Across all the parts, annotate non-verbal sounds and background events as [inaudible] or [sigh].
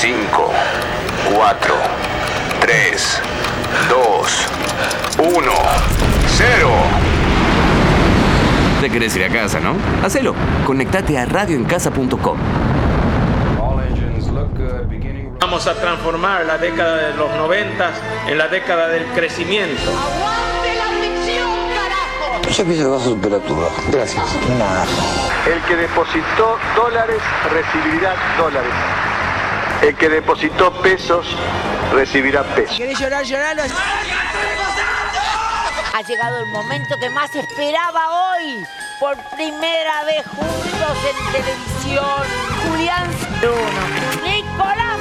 5, 4, 3, 2, 1, 0. Te querés ir a casa, ¿no? Hacelo. Conectate a radioencasa.com. Vamos a transformar la década de los noventas en la década del crecimiento. ¡Aguante la ficción, carajo! Yo pienso que vas a superar tu bajo. Gracias. Nada. El que depositó dólares recibirá dólares. El que depositó pesos recibirá pesos. ¿Querés llorar, lloralo? Ha llegado el momento que más esperaba hoy. Por primera vez juntos en televisión. Julián Bruno. Nicolás.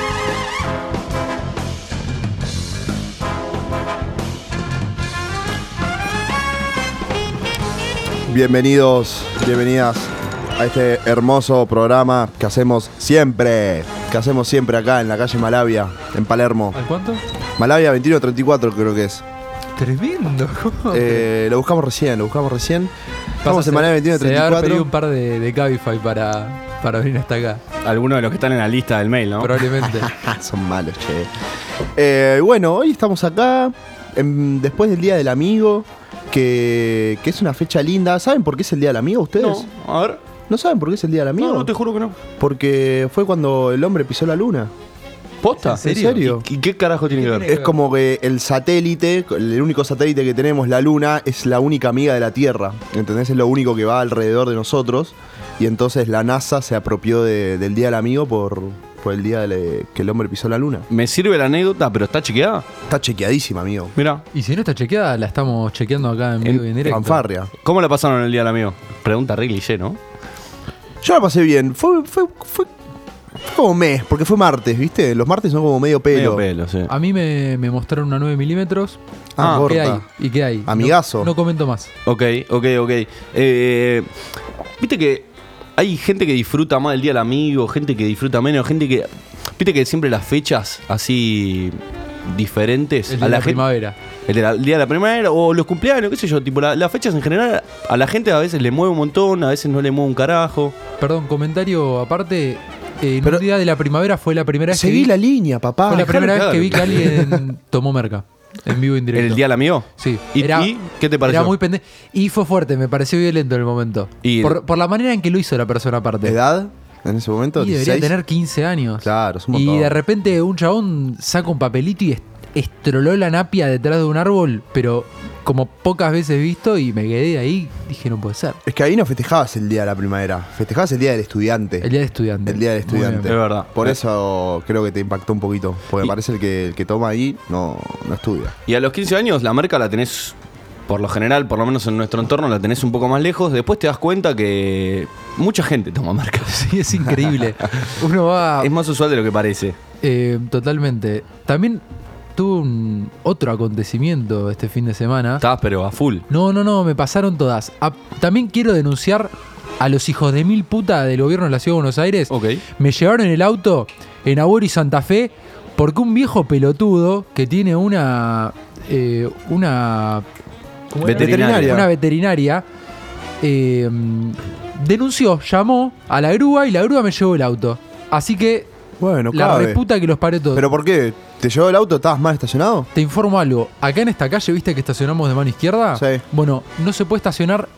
Bienvenidos, bienvenidas a este hermoso programa que hacemos siempre, que hacemos siempre acá en la calle Malavia, en Palermo. ¿Al cuánto? Malavia 2134 creo que es. Tremendo. ¿cómo? Eh, lo buscamos recién, lo buscamos recién. Estamos Pasa, en Malavia se- se debe haber pedido 2134. un par de, de Cabify para, para venir hasta acá. Algunos de los que están en la lista del mail, ¿no? Probablemente. [laughs] Son malos, che. Eh, bueno, hoy estamos acá, en- después del Día del Amigo, que, que es una fecha linda. ¿Saben por qué es el Día del Amigo ustedes? No, a ver. ¿No saben por qué es el Día del Amigo? No, no, te juro que no. Porque fue cuando el hombre pisó la luna. ¿Posta? ¿En serio? ¿Y, y qué carajo tiene que ver? Es como que el satélite, el único satélite que tenemos, la Luna, es la única amiga de la Tierra. ¿Entendés? Es lo único que va alrededor de nosotros. Y entonces la NASA se apropió de- del Día del Amigo por, por el día de que el hombre pisó la Luna. Me sirve la anécdota, pero está chequeada. Está chequeadísima, amigo. Mira, Y si no está chequeada, la estamos chequeando acá en vivo y en directo. Fanfarria. ¿cómo la pasaron el día del amigo? Pregunta re cliché, ¿no? Yo la pasé bien. Fue, fue, fue, fue como mes, porque fue martes, ¿viste? Los martes son como medio pelo. Medio pelo, sí. A mí me, me mostraron una 9 milímetros. Ah, ¿Qué corta. hay? ¿Y qué hay? Amigazo. No, no comento más. Ok, ok, ok. Eh, Viste que hay gente que disfruta más del día del amigo, gente que disfruta menos, gente que. Viste que siempre las fechas así diferentes El de a la, la gente. primavera. El, de la- el día de la primavera o los cumpleaños, qué sé yo, tipo la- las fechas en general a la gente a veces le mueve un montón, a veces no le mueve un carajo. Perdón, comentario aparte. eh, en Pero- un día de la primavera fue la primera vez que Seguí vi, la línea, papá. fue la primera vez que vi que alguien [laughs] tomó merca. En vivo y en directo. ¿El día del amigo? Sí. ¿Y, Era- y qué te pareció? Era muy pendejo. Y fue fuerte, me pareció violento en el momento. Y- por, por la manera en que lo hizo la persona aparte. ¿Edad? En ese momento, Y debería 16. tener 15 años. Claro, es un Y de repente un chabón saca un papelito y est- estroló la napia detrás de un árbol, pero como pocas veces visto y me quedé ahí, dije no puede ser. Es que ahí no festejabas el día de la primavera, festejabas el día del estudiante. El día de estudiante. El día del estudiante. Es verdad. Por eso creo que te impactó un poquito. Porque Y- parece el que, el que toma ahí no, no estudia. Y a los 15 años la marca la tenés, por lo general, por lo menos en nuestro entorno, la tenés un poco más lejos. Después te das cuenta que mucha gente toma marca. Sí, es increíble. [laughs] Uno va... Es más usual de lo que parece. eh, totalmente. También tuve un otro acontecimiento este fin de semana. Estabas pero a full. No, no, no, me pasaron todas. También quiero denunciar a los hijos de mil puta del gobierno de la Ciudad de Buenos Aires. Ok. Me llevaron el auto en Abuelo y Santa Fe porque un viejo pelotudo que tiene una. eh, una. Una veterinaria. eh, denunció, llamó a la grúa y la grúa me llevó el auto. Así que Bueno, la cabe. reputa que los paré todos. ¿Pero por qué? ¿Te llevó el auto? ¿Estabas mal estacionado? Te informo algo. Acá en esta calle, ¿viste que estacionamos de mano izquierda? Sí. Bueno, no se puede estacionar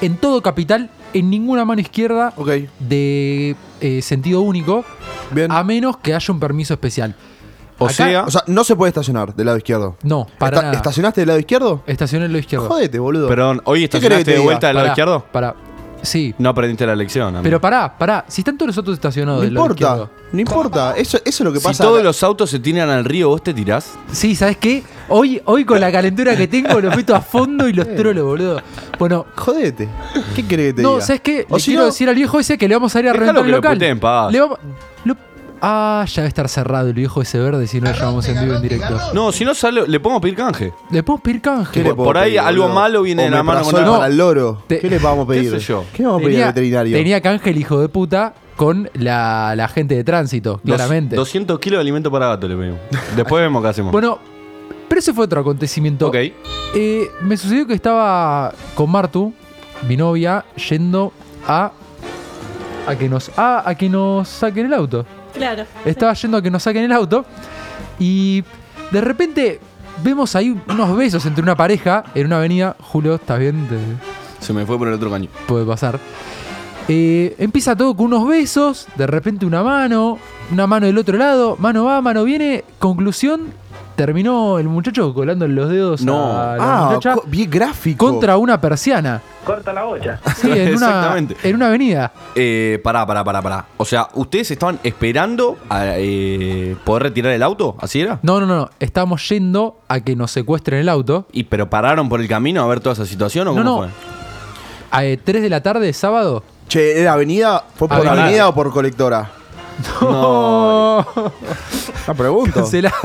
en todo capital, en ninguna mano izquierda de eh, sentido único, bien. a menos que haya un permiso especial. O Acá- sea, O sea, no se puede estacionar del lado izquierdo. No, para Esta- nada. ¿Estacionaste del lado izquierdo? Estacioné en lo izquierdo. Jodete, boludo. perdón, hoy ¿Qué querés que estacionaste te de vuelta del lado Pará, izquierdo. Para. Sí. No aprendiste la lección. amigo. Pero pará, pará. Si están todos los autos estacionados no del lado importa, izquierdo. no importa. Eso, eso es lo que si pasa. todos los autos se tiran al río, ¿vos te tirás? Sí, ¿sabes qué? Hoy, hoy con la calentura que tengo, los meto a fondo y los trolo, boludo. Bueno, Jodete. ¿Qué querés que te no, diga? ¿sabes qué? O Le si quiero no- decir al viejo ese que le vamos a ir a Déjalo reventar que el lo local. puteen en paz. Le vamos- Ah, ya debe estar cerrado el viejo ese verde si no lo llamamos en vivo en directo. No, si no sale, le podemos pedir canje. ¿Le podemos pedir canje? ¿Qué le por- ahí pedir, algo boludo? malo viene de la mano con para el loro. Te- ¿Qué le vamos a [laughs] pedir? sé yo? ¿Qué vamos a pedir al veterinario? tenía canje el hijo de puta con la, la gente de tránsito, claramente. Dos- 200 kilos de alimento para gato le pedimos. Después vemos qué hacemos. Bueno, pero ese fue otro acontecimiento. ok. Eh, me sucedió que estaba con Martu, mi novia, yendo a. a que nos. a, a que nos saquen el auto. Claro. Estaba yendo a que nos saquen el auto. Y de repente vemos ahí unos besos entre una pareja en una avenida. Julio, ¿estás bien? Te- Se me fue por el otro caño. puede pasar. Eh, empieza todo con unos besos, de repente una mano, una mano del otro lado, mano va, mano viene. Conclusión, terminó el muchacho colando los dedos No. a la Ah, muchacha co- bien gráfico. contra una persiana. Corta la olla. Sí, en [laughs] una, Exactamente. en una avenida. Eh, pará, pará, pará, pará. O sea, ¿ustedes estaban esperando a eh, poder retirar el auto? ¿Así era? No, no, no, no. Estábamos yendo a que nos secuestren el auto. ¿Y pero pararon por el camino a ver toda esa situación o No, cómo no. fue? A 3 de la tarde, sábado. Che, ¿era avenida? ¿Fue por Avenida. avenida o por colectora? [laughs] No. La pregunto. Cancelado.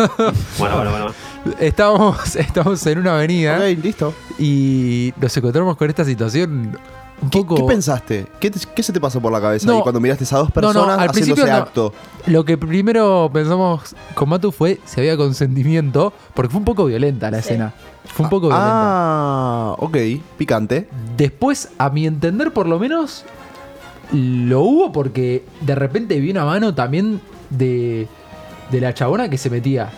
Bueno, bueno, bueno. Estábamos, estábamos en una avenida Ok, listo. y nos encontramos con esta situación un ¿Qué, poco. qué pensaste? ¿Qué, te- qué se te pasó por la cabeza No. ahí cuando miraste a dos personas no, al haciendo principio ese no. acto? Lo que primero pensamos con Matu fue si había consentimiento, porque fue un poco violenta la escena. Fue un poco violenta. Ah, ok, picante. Después, a mi entender, por lo menos, lo hubo porque de repente vi una mano también de, de la chabona que se metía.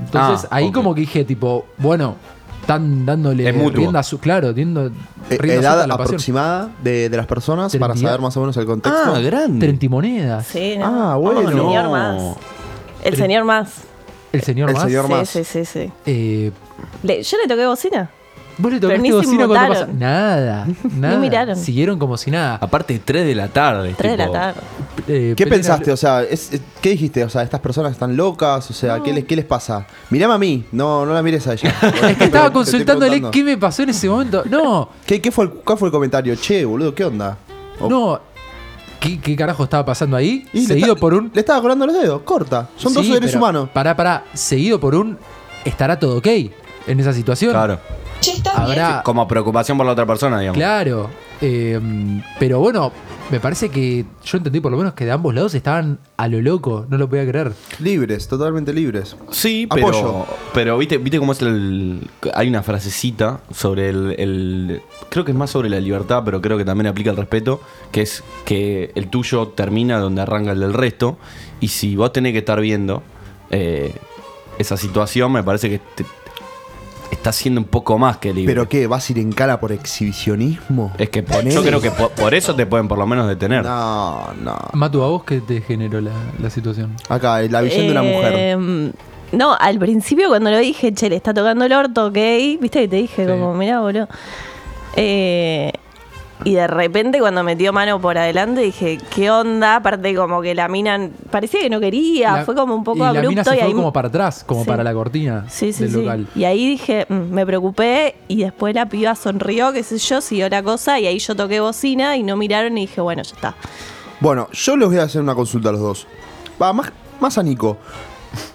Entonces, Ah, ahí como que dije, tipo, bueno, están dándole Es mutuo. rienda a su. Claro, diendo, Eh, rienda edad a la aproximada de, de las personas para saber más o menos el contexto. Ah, grande. Trentimonedas. Sí, no. Ah, bueno. El señor más. El señor más. El señor El más. señor sí, más. sí, sí, sí. Eh, Le- yo le toqué bocina. ¿Vos le tocaste ni bocina cuando pasó? Nada, [laughs] nada. miraron. Siguieron como si nada. Aparte, 3 de la tarde. Tres de la tarde. Eh, ¿Qué pensaste? O sea, es- es- ¿qué dijiste? O sea, estas personas están locas. O sea, ¿qué, les, ¿qué les pasa? Mirame a mí. No, no la mires a ella. [laughs] Es que estaba consultándole qué me pasó en ese momento. No, [laughs] ¿Qué, qué fue el, ¿Cuál fue el comentario? Che, boludo, ¿qué onda? O- no. ¿Qué, qué carajo estaba pasando ahí? Y Seguido está- por un. Le estaba colando los dedos. Corta. Son dos seres pero humanos. Pará, pará. Seguido por un. ¿Estará todo ok en esa situación? Claro. Habrá. Como preocupación por la otra persona, digamos. Claro. eh, pero bueno, me parece que yo entendí por lo menos que de ambos lados estaban a lo loco. No lo podía creer. Libres, totalmente libres. Sí, Apoyo. pero, pero viste, viste cómo es el. Hay una frasecita sobre el, el- Creo que es más sobre la libertad, pero creo que también aplica el respeto. Que es que el tuyo termina donde arranca el del resto. Y si vos tenés que estar viendo eh, esa situación, me parece que te- estás siendo un poco más que libre. ¿Pero qué? ¿Vas a ir en cara por exhibicionismo? es que por- yo creo que por, por eso te pueden por lo menos detener. No, no. Matu, ¿a vos qué te generó la, la situación? Acá, la visión de una mujer. Eh, No, al principio cuando lo dije, che, le está tocando el orto, ok. Viste que te dije, Sí. como, mirá, boludo. Eh, y de repente cuando metió mano por adelante dije, ¿qué onda? Aparte como que la mina parecía que no quería, La- fue como un poco y abrupto. la mina se y fue ahí, como para atrás, como Sí. para la cortina sí, sí, del sí. local. Y ahí dije, mm, me preocupé y después la piba sonrió, qué sé yo, siguió la cosa y ahí yo toqué bocina y no miraron y dije, bueno, ya está. Bueno, yo les voy a hacer una consulta a los dos. Va, más, más a Nico.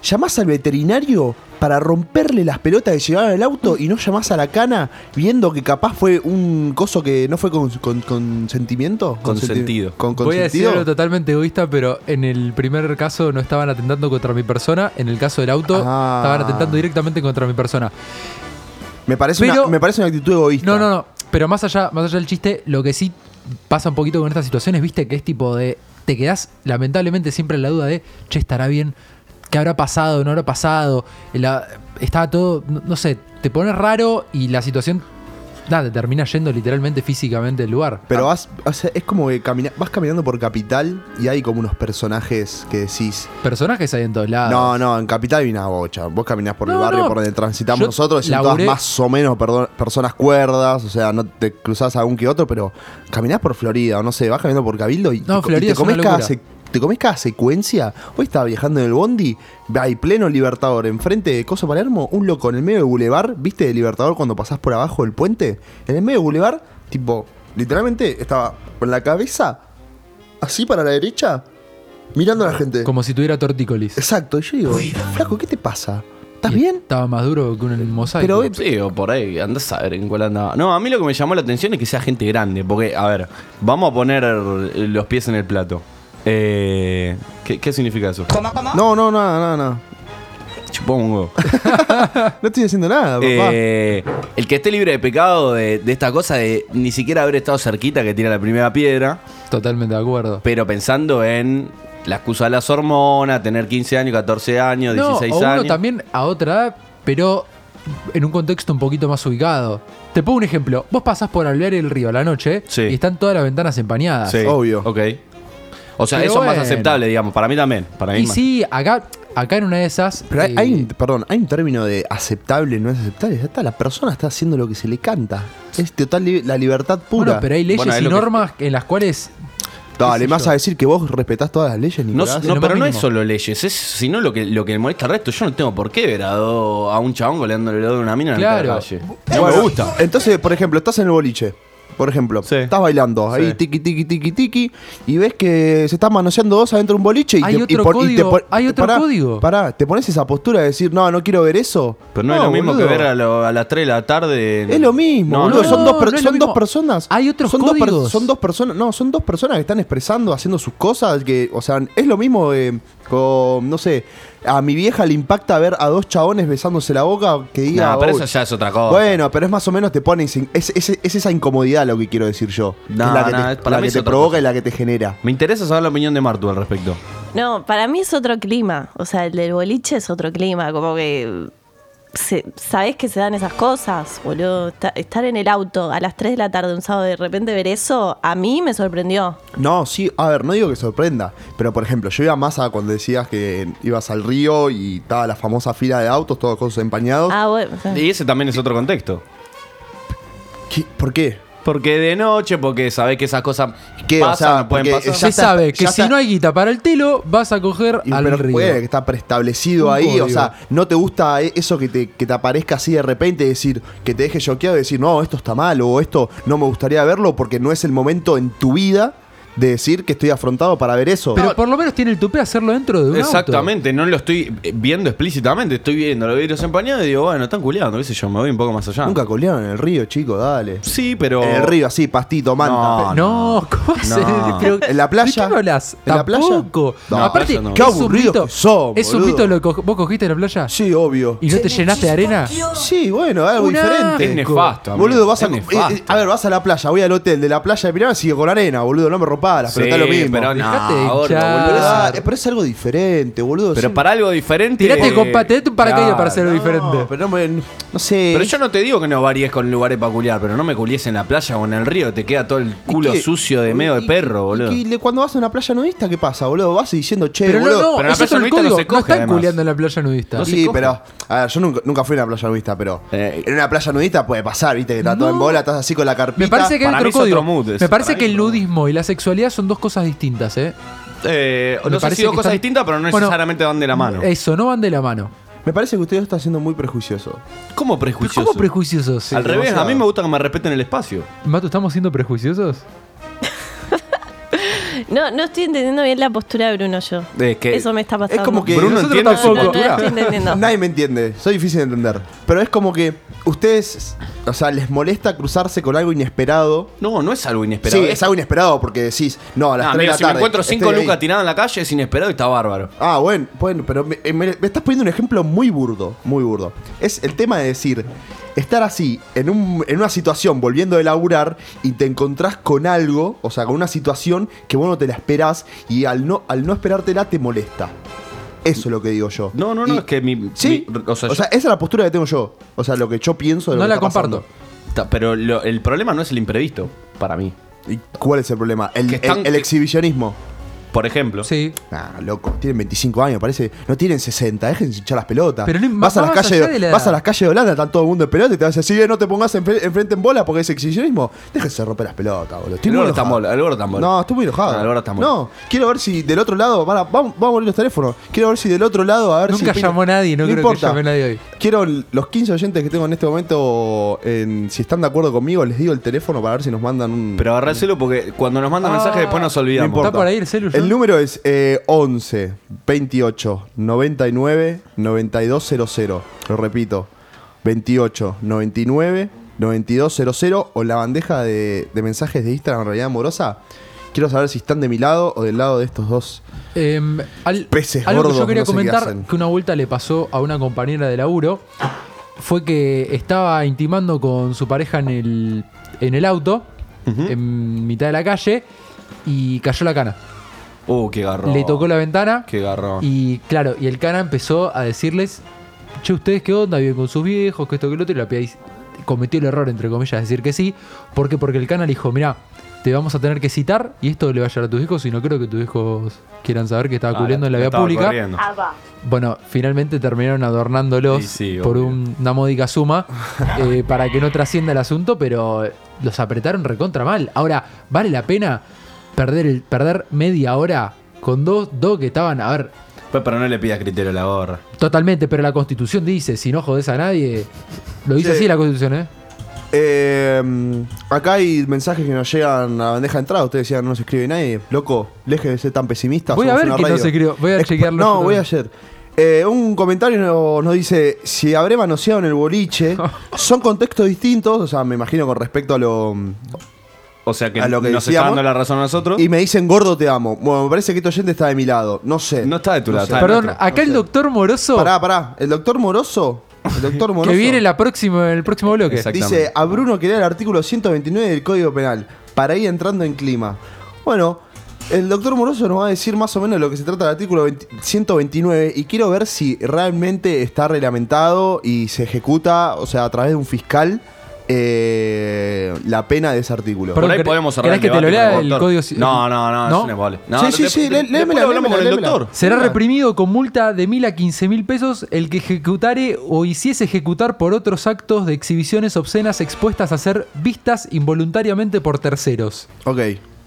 ¿Llamás al veterinario para romperle las pelotas que llevaban al auto y no llamás a la cana viendo que capaz fue un coso que no fue con, con, con sentimiento? Consentido. Con Voy a decir algo totalmente egoísta, pero en el primer caso no estaban atentando contra mi persona. En el caso del auto, Ah. estaban atentando directamente contra mi persona. Me parece, Pero- una, me parece una actitud egoísta. No, no, no. Pero más allá, más allá del chiste, lo que sí pasa un poquito con estas situaciones, viste, que es tipo de. Te quedás lamentablemente siempre en la duda de, che, estará bien, qué habrá pasado, no habrá pasado. La- estaba todo, no, no sé, te pones raro y la situación, nada, te termina yendo literalmente físicamente del lugar. Pero vas, o sea, es como que camina- vas caminando por Capital y hay como unos personajes que decís. Personajes hay en todos lados. No, no, en Capital hay una bocha. Vos caminás por el barrio no. por donde transitamos Yo nosotros y laburé- todas más o menos personas cuerdas. O sea, no te cruzás a algún que otro, pero caminás por Florida o no sé, vas caminando por Cabildo y, No, te, y Florida te cada sec- te comés cada secuencia. Hoy estaba viajando en el Bondi, hay pleno Libertador, enfrente de Coso Palermo, un loco en el medio del bulevar, ¿viste de Libertador cuando pasás por abajo del puente? En el medio del bulevar, tipo, literalmente estaba con la cabeza así para la derecha, mirando a la gente. Como si tuviera tortícolis. Exacto, y yo digo, flaco, ¿qué te pasa? ¿Estás bien? Estaba más duro que un mosaico. Pero, Sí, o por ahí, andás a ver en cuál andaba. No, a mí lo que me llamó la atención es que sea gente grande, porque, a ver, vamos a poner los pies en el plato. Eh, ¿qué, qué significa eso? No, no, nada, nada, nada. Chupongo. [laughs] No estoy haciendo nada, papá. Eh, el que esté libre de pecado de, de esta cosa de ni siquiera haber estado cerquita que tira la primera piedra, Totalmente de acuerdo. pero pensando en la excusa de las hormonas, tener 15 años, 14 años, No, 16 o uno años. también a otra edad, pero en un contexto un poquito más ubicado. Te pongo un ejemplo. Vos pasás por Alvear el Río a la noche Sí. y están todas las ventanas empañadas. Sí, Obvio. Ok. O sea, Pero eso es más bueno. aceptable, digamos. Para mí también. Para mí Y más. sí, acá, acá en una de esas. Pero hay, eh, hay un, perdón, hay un término de aceptable, no es aceptable. Ya está, la persona está haciendo lo que se le canta. Es total li- la libertad pura. bueno, pero hay leyes Bueno, es y lo que- normas en las cuales. Dale, qué sé ¿me vas yo. a decir que vos respetás todas las leyes, No, Nicolás? no, lo pero más no es mínimo. solo leyes, es sino lo que, lo que molesta al resto. Yo no tengo por qué ver a, do- a un chabón goleándole el dedo de una mina en Claro. la calle. No Bueno, me gusta. Entonces, por ejemplo, estás en el boliche. Por ejemplo, Sí. estás bailando ahí, Sí. tiki, tiki, tiki, tiki, y ves que se están manoseando dos adentro de un boliche y Hay te, otro y pon- y te código, hay otro pará, código. Pará, te pones esa postura de decir, no, no quiero ver eso. Pero no, es lo mismo boludo. que ver a, lo- a las 3 de la tarde. en- Es lo mismo, No, boludo. no, son no, dos, son dos personas. Hay otros son dos per- códigos. son dos personas. No, son dos personas que están expresando, haciendo sus cosas. Que, o sea, es lo mismo eh, con, no sé, a mi vieja le impacta ver a dos chabones besándose la boca que diga. No, pero "Oh, eso ya es otra cosa. Bueno, pero es más o menos te pone. sin- Es, es- es esa incomodidad lo que quiero decir yo. No, es la que no, te, es- para la mí que es te otra provoca cosa. y la que te genera. Me interesa saber la opinión de Martu al respecto. No, para mí es otro clima. O sea, el del boliche es otro clima. Como que. Se, ¿Sabés que se dan esas cosas, boludo? Esta- estar en el auto a las 3 de la tarde un sábado y de repente ver eso, a mí me sorprendió. No, sí, a ver, no digo que sorprenda, pero por ejemplo, yo iba más a cuando decías que ibas al río y estaba la famosa fila de autos, todos cosas empañados. Ah, bueno. Y ese también es otro contexto. ¿Qué- ¿Por qué? Porque de noche, porque sabés que esas cosas ¿Qué? O pasan, sea, pueden porque pasar. ya Se está- sabe que ya si está- no hay guita para el telo, vas a coger Y al pero río. puede que está preestablecido Un ahí, o código. sea, no te gusta e- eso que te, que te aparezca así de repente, decir, que te deje choqueado y decir, no, esto está mal o esto no me gustaría verlo porque no es el momento en tu vida de decir que estoy afrontado para ver eso. Pero por lo menos tiene el tupé hacerlo dentro de un auto. Exactamente, no lo estoy viendo explícitamente, estoy viendo los vidrios empañados y digo, bueno, están culeando, qué sé yo, me voy un poco más allá. Nunca colearon en el río, chico, dale. Sí, pero. En el río, así, pastito, manta. No, No, ¿cómo haces? No. [laughs] Pero- ¿En la playa? ¿De qué hablas? ¿En la playa? Tampoco. No, Aparte, playa no. Qué que son, Es un lo que vos cogiste en la playa. Sí, obvio. ¿Y no te llenaste de arena? Sí, bueno, algo Un diferente. Es nefasto. Boludo, vas a, es eh, nefasto. eh, a ver, vas a la playa, voy al hotel de la playa de Pinar, sigue con arena, boludo, no me rompas Sí, pelotas lo mismo. pero no, Dejate de gordo, hinchar. Pero, boludo. es, pero es algo diferente, boludo. Pero sí. para algo diferente. Tirate, eh, con pa- tirate un paracaídas para hacerlo No, diferente. pero no, me- no sé. Pero yo no te digo que no varíes con lugares para culiar, pero no me culies en la playa o en el río, te queda todo el ¿Y culo qué? sucio de medio de ¿Y- perro, y- boludo. y le- cuando vas a una playa nudista, ¿qué pasa, boludo? Vas diciendo, che, Pero no, boludo. no, pero en la eso es playa el nudista no código. se No, coge, están además. culeando en la playa nudista. No se sí, coge. pero. A ver, yo nunca, nunca fui a una playa nudista, pero. Eh, en una playa nudista puede pasar, viste, que está todo No. en bola, estás así con la carpita. Me parece que hay Para otro mí es otro código. mood ese, Me parece para que mí el nudismo y la son dos cosas distintas, ¿eh? Eh, Me no sé parece si dos que cosas están- distintas, pero no Bueno, necesariamente van de la mano. Eso, no van de la mano. Me parece que usted está siendo muy prejuicioso. ¿Cómo Pero prejuicioso? ¿Cómo prejuiciosos? Al revés, a mí me gusta que me respeten el espacio. Mato, ¿estamos siendo prejuiciosos? [laughs] No, no estoy entendiendo bien la postura de Bruno yo. Es que- Eso me está pasando. Es como que. Bruno entiende su No, no, no postura. estoy. [laughs] Nadie me entiende, soy difícil de entender. Pero es como que ustedes, o sea, les molesta cruzarse con algo inesperado. No, no es algo inesperado. sí, es algo inesperado porque decís, no, a las Ah, 3 de mira, la si me tarde. encuentro cinco estoy ahí. lucas tiradas en la calle, es inesperado y está bárbaro. Ah, bueno, bueno, pero me, me- me estás poniendo un ejemplo muy burdo, muy burdo. Es el tema de decir, estar así, en, un- en una situación, volviendo de laburar, y te encontrás con algo, o sea, con una situación que vos no te la esperás, y al no, al no esperártela te molesta. Eso es lo que digo yo. No, no, no, Y- es que mi. Sí, mi- o sea, esa es la postura que tengo yo. O sea, lo que yo pienso de lo No que la está comparto. pasando. pero lo- el problema no es el imprevisto, para mí. ¿Y cuál es el problema? El, Que están- el- el exhibicionismo. Por ejemplo. Sí. Ah, loco, tienen 25 años, parece. No tienen 60, dejen de hinchar las pelotas. Pero no- vas, a las calles, allá de la vas a las calles de Holanda, están todo el mundo en pelota y te vas a decir, "Eh, no te pongas enfre- enfrente en bola porque es exhibicionismo. Déjense romper las pelotas, boludo. Estoy El muy gordo está enojado. mola, el gordo está mola. No, estoy muy enojado. Ah, el está. No, quiero ver si del otro lado. van a- vamos, vamos a abrir los teléfonos. Quiero ver si del otro lado. A ver Nunca si llamó nadie, no creo que importa. llame nadie hoy. Quiero los 15 oyentes que tengo en este momento. en- si están de acuerdo conmigo, les digo el teléfono para ver si nos mandan un. Pero agarráselo porque cuando nos mandan mensajes después nos No olvidamos. importa. ¿Está por ahí el celu, John? El número es eh, 11 28 99 9200. Lo repito. 28 99 9200 o la bandeja de, de mensajes de Instagram realidad amorosa. Quiero saber si están de mi lado o del lado de estos dos. Em, al- Peces algo que gordos, yo quería no sé comentar que una vuelta le pasó a una compañera de laburo fue que estaba intimando con su pareja en el, en el auto, en mitad de la calle, y cayó la cana. Uh, qué garrón. le tocó la ventana. Qué garrón. Y claro, y el cana empezó a decirles, che, ¿ustedes qué onda? Viven con sus viejos, que esto, que lo otro. Y la piba cometió el error, entre comillas, de decir que sí. ¿Por qué? Porque el cana le dijo, mira, te vamos a tener que citar y esto le va a llegar a tus hijos y no creo que tus hijos quieran saber que estaba Ah, cubriendo en la vía pública. corriendo. Bueno, finalmente terminaron adornándolos Sí, sí, por un- una módica suma [laughs] eh, para que no trascienda el asunto, pero los apretaron recontra mal. Ahora, ¿vale la pena perder, el, perder media hora con dos, dos que estaban, a ver, Pues, pero no le pidas criterio a la gorra. totalmente, pero la constitución dice, si no jodes a nadie, lo dice Sí. así la constitución, ¿eh? Eh, acá hay mensajes que nos llegan a bandeja de entrada. Ustedes decían, no se escribe nadie. Loco, deje de ser tan pesimista. Voy a ver que no se escribió. Voy a chequearlo No, voy también. ayer. Eh, un comentario nos, nos dice: Si habré manoseado en el boliche, [laughs] son contextos distintos. O sea, me imagino con respecto a lo. O sea que, A lo que nos está decíamos. dando la razón a nosotros. Y me dicen, gordo, te amo. Bueno, me parece que este oyente está de mi lado. No sé. No está de tu No lado, sé. está Perdón, acá el doctor Moroso, Pará, pará. El doctor Moroso. El doctor [laughs] Moroso. que viene la próxima, el próximo bloque. Dice a Bruno que lea el artículo 129 del Código Penal para ir entrando en clima. Bueno, el doctor Moroso nos va a decir más o menos de lo que se trata del artículo 20 129 y quiero ver si realmente está reglamentado y se ejecuta, o sea, a través de un fiscal, eh, la pena de ese artículo. Perdón, Por ahí ¿querés- podemos cerrar querés que el te lo debate lea el doctor. código ci- No, no, no, ¿No? eso no es vale. No, Sí, sí, de- sí, de- lé- después léemela, lo hablamos con el léemela, doctor. Será Mira. reprimido con multa de mil a quince mil pesos el que ejecutare o hiciese ejecutar por otros actos de exhibiciones obscenas expuestas a ser vistas involuntariamente por terceros. Ok.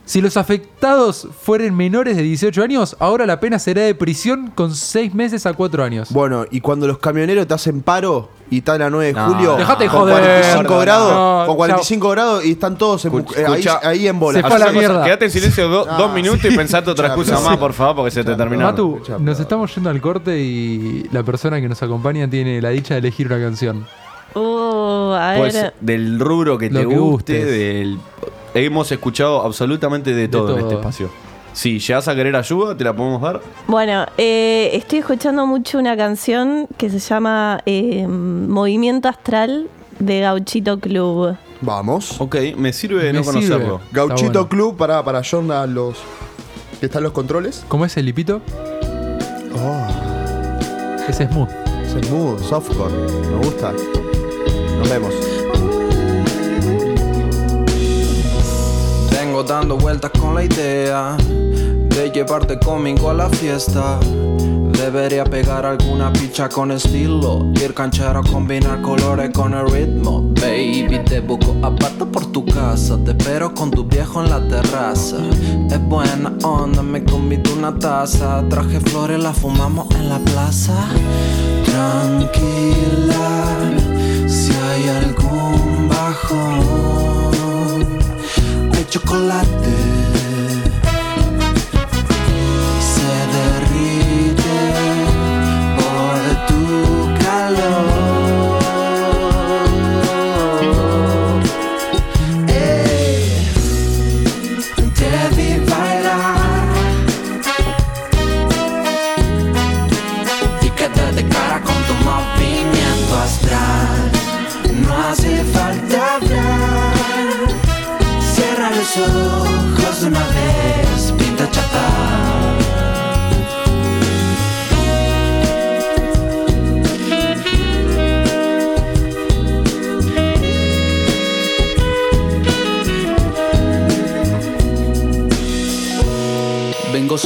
Si los afectados fueren menores de 18 años, ahora la pena será de prisión con 6 meses a 4 años. Bueno, y cuando los camioneros te hacen paro y están a 9 de No. julio Dejate con joder. 45 No, grados, no, con 45 grados y están todos en- Escucha- eh, ahí, en bola. Se fue a la Hacemos- mierda. Quédate en silencio do- Ah, dos minutos y pensate otra excusa más, por favor, porque se te terminó. Matu, nos estamos yendo al corte y la persona que nos acompaña tiene la dicha de elegir una canción. Uh, a Pues ver. del rubro que Lo te que guste, gustes. del... hemos escuchado absolutamente de todo, en todo. este espacio. Si llegas a querer ayuda, te la podemos dar. Bueno, eh, estoy escuchando mucho una canción que se llama eh, Movimiento Astral de Gauchito Club. Vamos. Ok, me sirve Me no sirve. conocerlo. Gauchito bueno. Club para, para John a los que están los controles. ¿Cómo es el lipito? Oh, Ese es smooth. es smooth, softcore. Me gusta. Nos vemos. Dando vueltas con la idea de llevarte conmigo a la fiesta. Debería pegar alguna picha con estilo. Ir canchero, combinar colores con el ritmo. Baby, te busco aparte por tu casa. Te espero con tu viejo en la terraza. Es buena onda, me convido una taza. Traje flores, la fumamos en la plaza. Tranquila, chocolate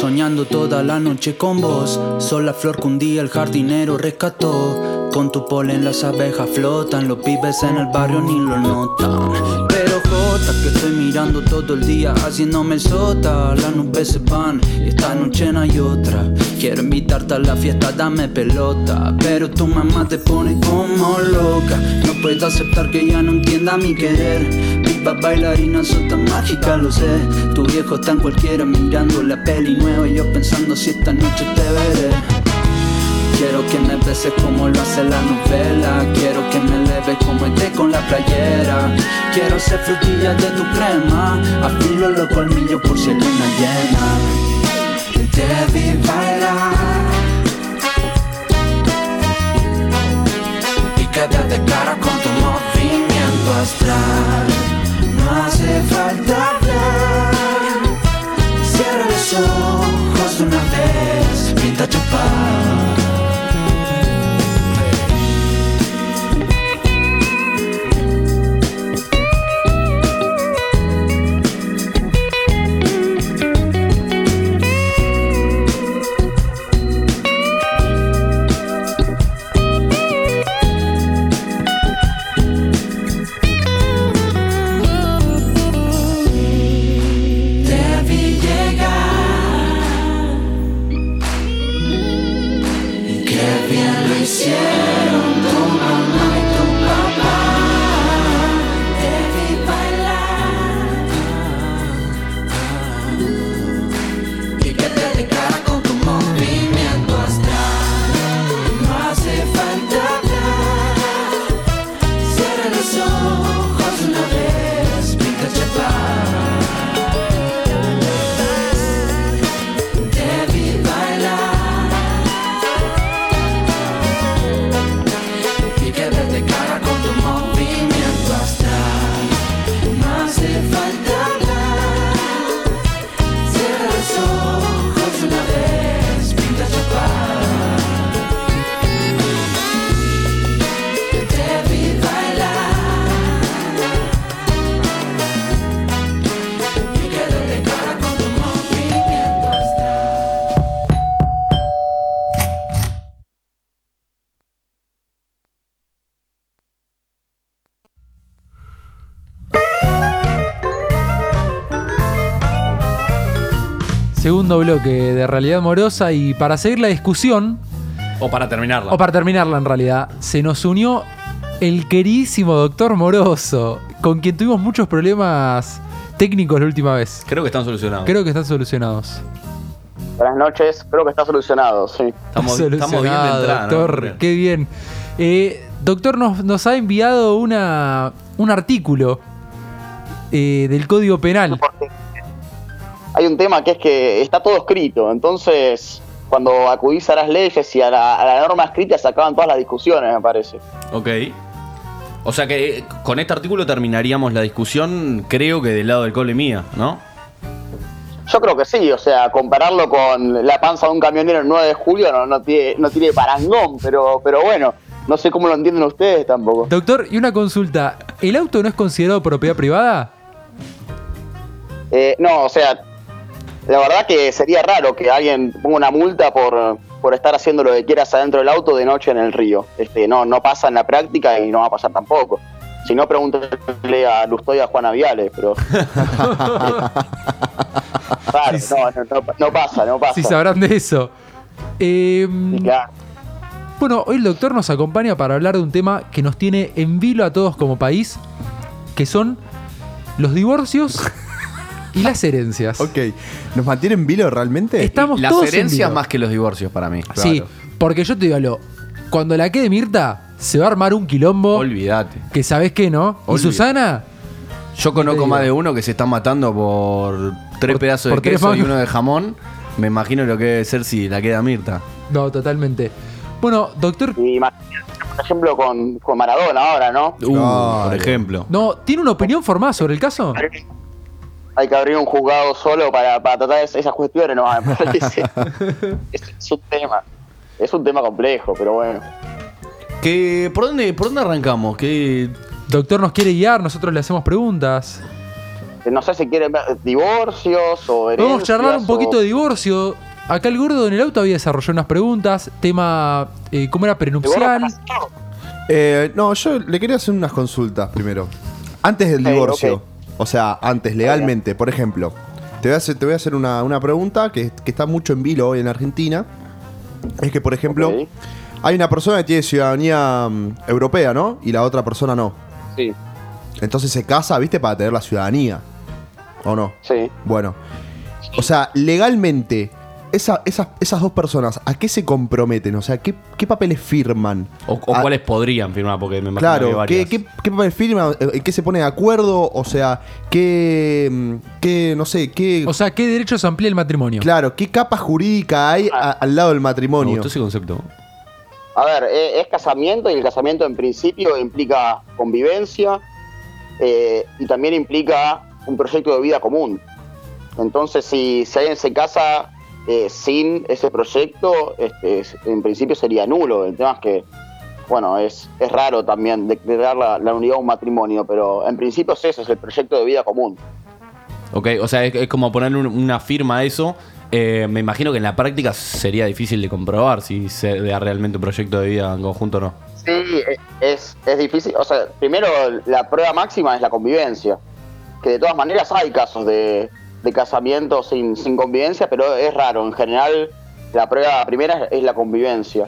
soñando toda la noche con vos. Soy la flor que un día el jardinero rescató. Con tu polen las abejas flotan, los pibes en el barrio ni lo notan. Pero Jota, que estoy mirando todo el día, haciéndome sota. Las nubes se van y esta noche no hay otra. Quiero invitarte a la fiesta, dame pelota. Pero tu mamá te pone como loca. No puedo aceptar que ya no entienda mi querer. Viva bailarina, sos tan mágica, lo sé. Tu viejo en cualquiera mirando la peli nueva. Y yo pensando si esta noche te veré. Quiero que me beses como lo hace la novela. Quiero que me leves como esté con la playera. Quiero ser frutilla de tu crema. Afilo los colmillos por si hay luna llena. Te vi bailar. Y quedé de cara con tu movimiento astral hace falta hablar. Cierra los ojos una vez, pinta chapar. Segundo bloque de realidad morosa y para seguir la discusión, O para terminarla. o para terminarla en realidad, se nos unió el queridísimo doctor Moroso, con quien tuvimos muchos problemas técnicos la última vez. Creo que están solucionados. Creo que están solucionados. Buenas noches, creo que está solucionado, sí. Estamos, estamos bien de entrada, ¿no? doctor, qué bien. Eh, doctor, nos, nos ha enviado una, un artículo eh, del Código Penal. Hay un tema que es que está todo escrito, entonces cuando acudís a las leyes y a la, a la norma escrita se acaban todas las discusiones, me parece. Ok. O sea que eh, con este artículo terminaríamos la discusión, creo que del lado del cole mía, ¿no? Yo creo que sí, o sea, compararlo con la panza de un camionero el 9 de julio no, no tiene, no tiene parangón, pero, pero bueno, no sé cómo lo entienden ustedes tampoco. Doctor, y una consulta. ¿El auto no es considerado propiedad privada? Eh, no, o sea, la verdad que sería raro que alguien ponga una multa por, por estar haciendo lo que quieras adentro del auto de noche en el río. Este, no, no pasa en la práctica y no va a pasar tampoco. Si no, pregúntale a Lustoy a Juana Viales, pero... [laughs] claro, no, no, no- no pasa, no pasa. Si sabrán de eso. Eh, claro. Bueno, hoy el doctor nos acompaña para hablar de un tema que nos tiene en vilo a todos como país, que son los divorcios y las herencias. Ok. ¿Nos mantienen en vilo realmente? Estamos Las todos en herencias vilo. más que los divorcios para mí. Sí, porque yo te digo algo. Cuando la quede Mirta, se va a armar un quilombo. Olvídate. Que sabes qué, ¿no? Y. Susana, Yo conozco más de uno que se están matando por tres pedazos por de tres queso y uno de jamón. Me imagino lo que debe ser si la queda Mirta. no, totalmente. Bueno, doctor. Y imagínate, por ejemplo, con, con Maradona ahora, ¿no? Uh, por ejemplo. No, ¿tiene una opinión formada sobre el caso? Hay que abrir un juzgado solo para, para tratar es- esas cuestiones, no, me parece. es, es un tema. Es un tema complejo, pero bueno. ¿Qué, por, dónde, ¿Por dónde arrancamos? ¿Qué, Doctor nos quiere guiar, nosotros le hacemos preguntas. No sé si quieren ver divorcios o herencias. Vamos a charlar un poquito o- de divorcio. Acá el gordo en el auto había desarrollado unas preguntas. Tema, eh, ¿cómo era prenupcial? Eh, no, yo le quería hacer unas consultas primero. Antes del divorcio. O sea, antes, legalmente. Por ejemplo, te voy a hacer, te voy a hacer una, una pregunta que, que está mucho en vilo hoy en Argentina. Es que, por ejemplo, hay una persona que tiene ciudadanía mm, europea, ¿no? Y la otra persona no. Sí. Entonces se casa, ¿viste? Para tener la ciudadanía. ¿O no? Sí. Bueno. O sea, legalmente, esa- esas, esas dos personas, ¿a qué se comprometen? O sea, ¿qué, qué papeles firman? o, o A- cuáles podrían firmar? Porque me imagino que Claro, varias. ¿qué, qué, qué papeles firman? ¿En qué se pone de acuerdo? O sea, ¿qué, qué no sé, qué... O sea, ¿qué derechos amplía el matrimonio? Claro, ¿qué capa jurídica hay a- al lado del Me matrimonio? gustó ese concepto. A ver, eh, es casamiento y el casamiento en principio implica convivencia eh, y también implica un proyecto de vida común. Entonces, si, si alguien se casa eh, sin ese proyecto, este, es- en principio sería nulo. El tema es que, bueno, es, es raro también declarar la, la unidad a un matrimonio, pero en principio es eso, es el proyecto de vida común. Ok, o sea, es, es como ponerle un- una firma a eso. Eh, me imagino que en la práctica sería difícil de comprobar si se da realmente un proyecto de vida en conjunto o no. Sí, es, es difícil. O sea, primero la prueba máxima es la convivencia. Que de todas maneras hay casos de, de casamiento sin, sin convivencia, pero es raro. En general, la prueba primera es la convivencia.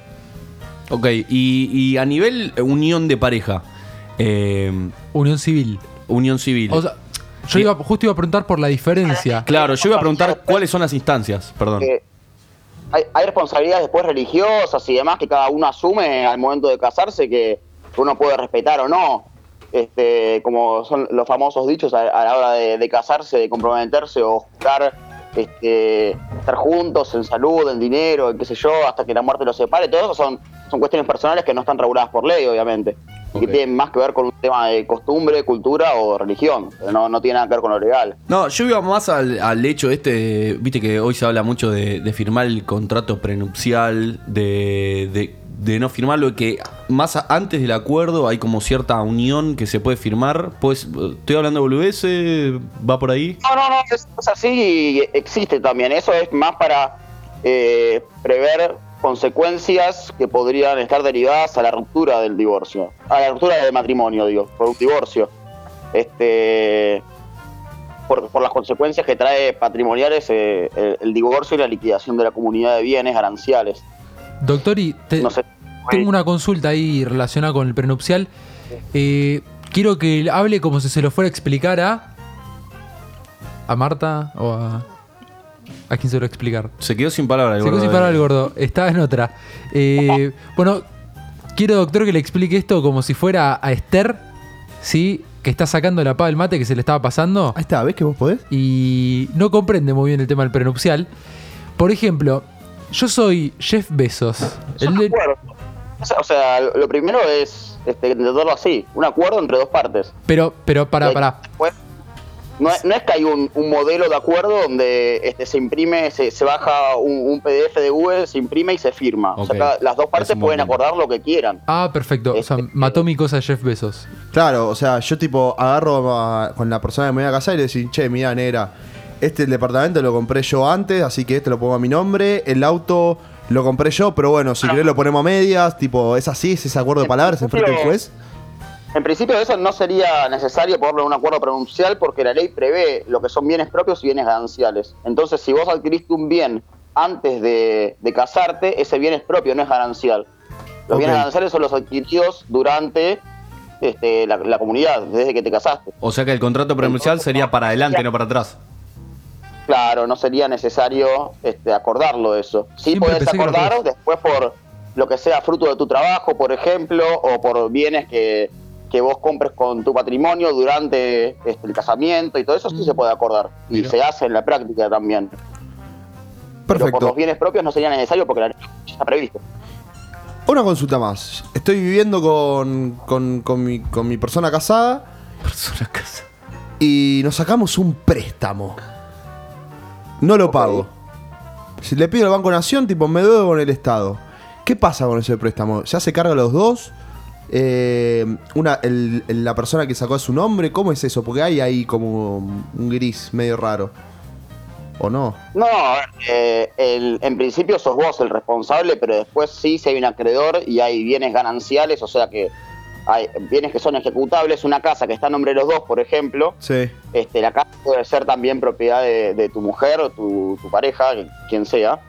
Ok, y, y a nivel unión de pareja. eh, unión civil. Unión civil. O sea, yo iba, justo iba a preguntar por la diferencia. claro, yo iba a preguntar cuáles son las instancias, perdón. Que hay, hay responsabilidades después religiosas y demás que cada uno asume al momento de casarse que uno puede respetar o no. Este, como son los famosos dichos a, a la hora de, de casarse, de comprometerse o buscar este, estar juntos en salud, en dinero, en qué sé yo, hasta que la muerte los separe. Todo eso son, son cuestiones personales que no están reguladas por ley, obviamente. Y que tienen más que ver con un tema de costumbre, cultura o religión. Pero no, no tiene nada que ver con lo legal. No, yo iba más al, al hecho este, viste que hoy se habla mucho de, de firmar el contrato prenupcial, de, de- de no firmarlo, que más antes del acuerdo hay como cierta unión que se puede firmar. Pues, estoy hablando de boludez, va por ahí. No, no, no, es, así y existe también. Eso es más para eh, prever consecuencias que podrían estar derivadas a la ruptura del divorcio, a la ruptura del matrimonio, digo, por un divorcio. Este, por, por las consecuencias que trae patrimoniales eh, el, el divorcio y la liquidación de la comunidad de bienes gananciales. Doctor, y te- No sé. tengo una consulta ahí relacionada con el prenupcial. Eh, quiero que hable como si se lo fuera a explicar a. a Marta o a. ¿A quién se lo a explicar? Se quedó sin palabras. el Se quedó gordo sin de- palabras el gordo. Estaba en otra. Eh, [laughs] bueno, quiero, doctor, que le explique esto como si fuera a Esther, ¿sí? Que está sacando la pava del mate que se le estaba pasando. Ahí está, ¿ves que vos podés? Y no comprende muy bien el tema del prenupcial. Por ejemplo, yo soy Jeff Bezos. El de- O sea, o sea, lo primero es este, entenderlo así, un acuerdo entre dos partes. pero, pero, para, para. Después, no, es, no es que hay un, un modelo de acuerdo donde este, se imprime, se, se baja un, un PDF de Google, se imprime y se firma. O sea, las dos partes un pueden acordar lo que quieran. Ah, perfecto. O sea, mató mi cosa Jeff Bezos. Claro, o sea, yo tipo agarro a- con la persona que me voy a casar y le decir, che, mira, negra, este el departamento lo compré yo antes, así que este lo pongo a mi nombre, el auto lo compré yo, pero bueno, si querés lo ponemos a medias, tipo, es así, es ese acuerdo de palabras enfrente del juez. En principio eso no sería necesario ponerlo en un acuerdo pronuncial porque la ley prevé lo que son bienes propios y bienes gananciales. Entonces, si vos adquiriste un bien antes de, de casarte, ese bien es propio, no es ganancial. Los bienes gananciales son los adquiridos durante este, la, la comunidad, desde que te casaste. O sea que el contrato prenupcial sería para adelante, no para atrás. Claro, no sería necesario este, acordarlo eso. Sí Siempre podés acordar después por lo que sea fruto de tu trabajo, por ejemplo, o por bienes que, que vos compres con tu patrimonio durante este, el casamiento y todo eso sí se puede acordar. Y se hace en la práctica también. Pero por Perfecto. los bienes propios no sería necesario porque la ley está previsto. Una consulta más. Estoy viviendo con, con, con mi, con mi persona casada. Persona casada. Y nos sacamos un préstamo. No lo pago. Si le pido al Banco Nación, tipo, me debo con el Estado. ¿Qué pasa con ese préstamo? ¿Se hace cargo los dos? Eh, una, el- el- la persona que sacó a su nombre, ¿cómo es eso? Porque hay ahí como un gris medio raro. ¿O no? No, eh, el- en principio sos vos el responsable, pero después sí, si hay un acreedor y hay bienes gananciales, o sea que hay bienes que son ejecutables, una casa que está a nombre de los dos, por ejemplo, Sí. este, la casa puede ser también propiedad de, de tu mujer o tu, tu pareja, quien sea.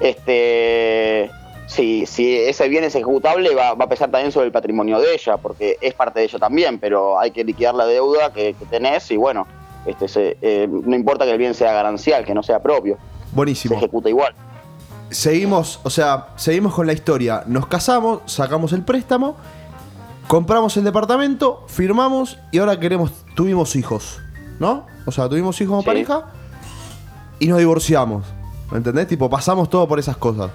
Este, si, si ese bien es ejecutable, va, va a pesar también sobre el patrimonio de ella, porque es parte de ella también, pero hay que liquidar la deuda que, que tenés y bueno, este, se- eh, no importa que el bien sea ganancial, que no sea propio, Buenísimo. se ejecuta igual. Seguimos, o sea, seguimos con la historia. Nos casamos, sacamos el préstamo, compramos el departamento, firmamos y ahora queremos, tuvimos hijos, ¿no? O sea, tuvimos hijos como Sí. pareja y nos divorciamos. ¿Me entendés? Tipo, pasamos todo por esas cosas.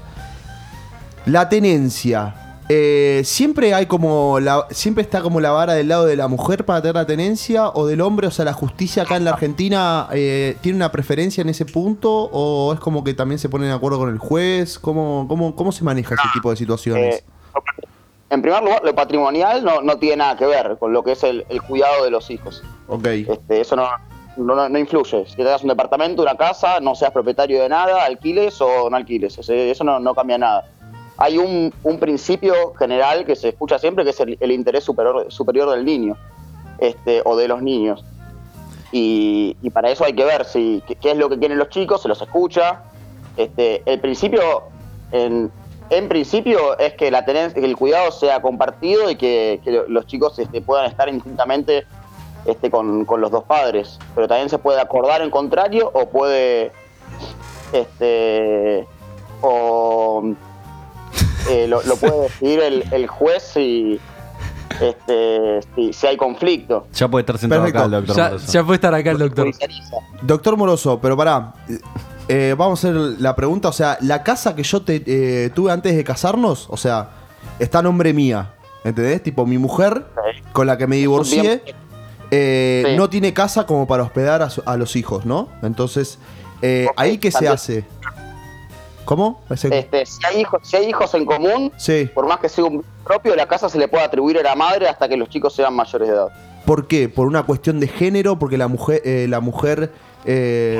La tenencia, eh, siempre hay como la, siempre está como la vara del lado de la mujer para tener la tenencia o del hombre, o sea, la justicia acá en la Argentina eh, tiene una preferencia en ese punto o es como que también se ponen de acuerdo con el juez, ¿cómo, cómo, cómo se maneja ese tipo de situaciones? Eh, en primer lugar, lo patrimonial no, no tiene nada que ver con lo que es el, el cuidado de los hijos. ok. Este, eso no, no, no influye. Si te das un departamento, una casa, no seas propietario de nada, alquiles o no alquiles. O sea, eso no, no cambia nada. Hay un, un principio general que se escucha siempre, que es el, el interés superior, superior del niño este, o de los niños. Y, y para eso hay que ver si, qué, qué es lo que quieren los chicos, se los escucha. Este, el principio, en, en principio, es que, la tenencia, que el cuidado sea compartido y que, que los chicos este, puedan estar indistintamente este, con, con los dos padres. Pero también se puede acordar en contrario o puede. Este. O. eh, lo, lo puede decidir el, el juez si, este, si, si hay conflicto. Ya puede estar sentado acá el doctor. Ya, Moroso. ya puede estar acá el doctor. Doctor Moroso, pero pará. Eh, vamos a hacer la pregunta. O sea, la casa que yo te, eh, tuve antes de casarnos, o sea, está a nombre mía. ¿Entendés? Tipo, mi mujer, con la que me divorcié, eh, Sí. no tiene casa como para hospedar a, su- a los hijos, ¿no? Entonces, eh, ¿ahí qué se hace? ¿Cómo? Este, si, hay hijos, si hay hijos en común, Sí. por más que sea un propio, la casa se le puede atribuir a la madre hasta que los chicos sean mayores de edad. ¿Por qué? ¿Por una cuestión de género? Porque la mujer, eh, la mujer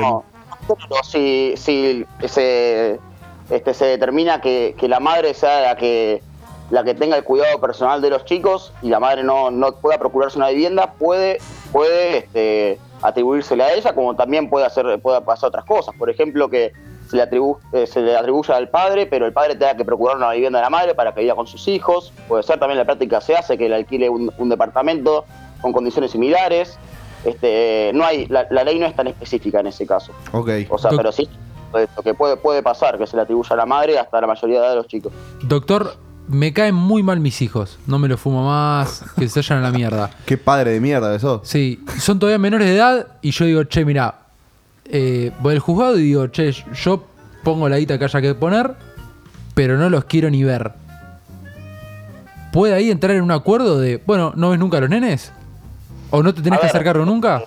No, pero si, si se, este, se determina que, que la madre sea la que la que tenga el cuidado personal de los chicos y la madre no, no pueda procurarse una vivienda, puede, puede este, atribuírsele a ella, como también puede hacer puede pasar otras cosas. Por ejemplo, que se le, atribu- eh, se le atribuya al padre, pero el padre tenga que procurar una vivienda a la madre para que viva con sus hijos. Puede ser también la práctica se hace que le alquile un, un departamento con condiciones similares. Este, no hay, la, la ley no es tan específica en ese caso. Ok. O sea, pero sí, esto que puede, puede pasar, que se le atribuya a la madre hasta la mayoría de edad de los chicos. Doctor, me caen muy mal mis hijos. No me los fumo más, que se vayan a la mierda. [laughs] Qué padre de mierda eso. Sí, son todavía menores de edad y yo digo, che, mira, eh, voy al juzgado y digo, che, yo pongo la guita que haya que poner, pero no los quiero ni ver. ¿Puede ahí entrar en un acuerdo de, bueno, no ves nunca a los nenes? ¿O no te tenés que cargo nunca?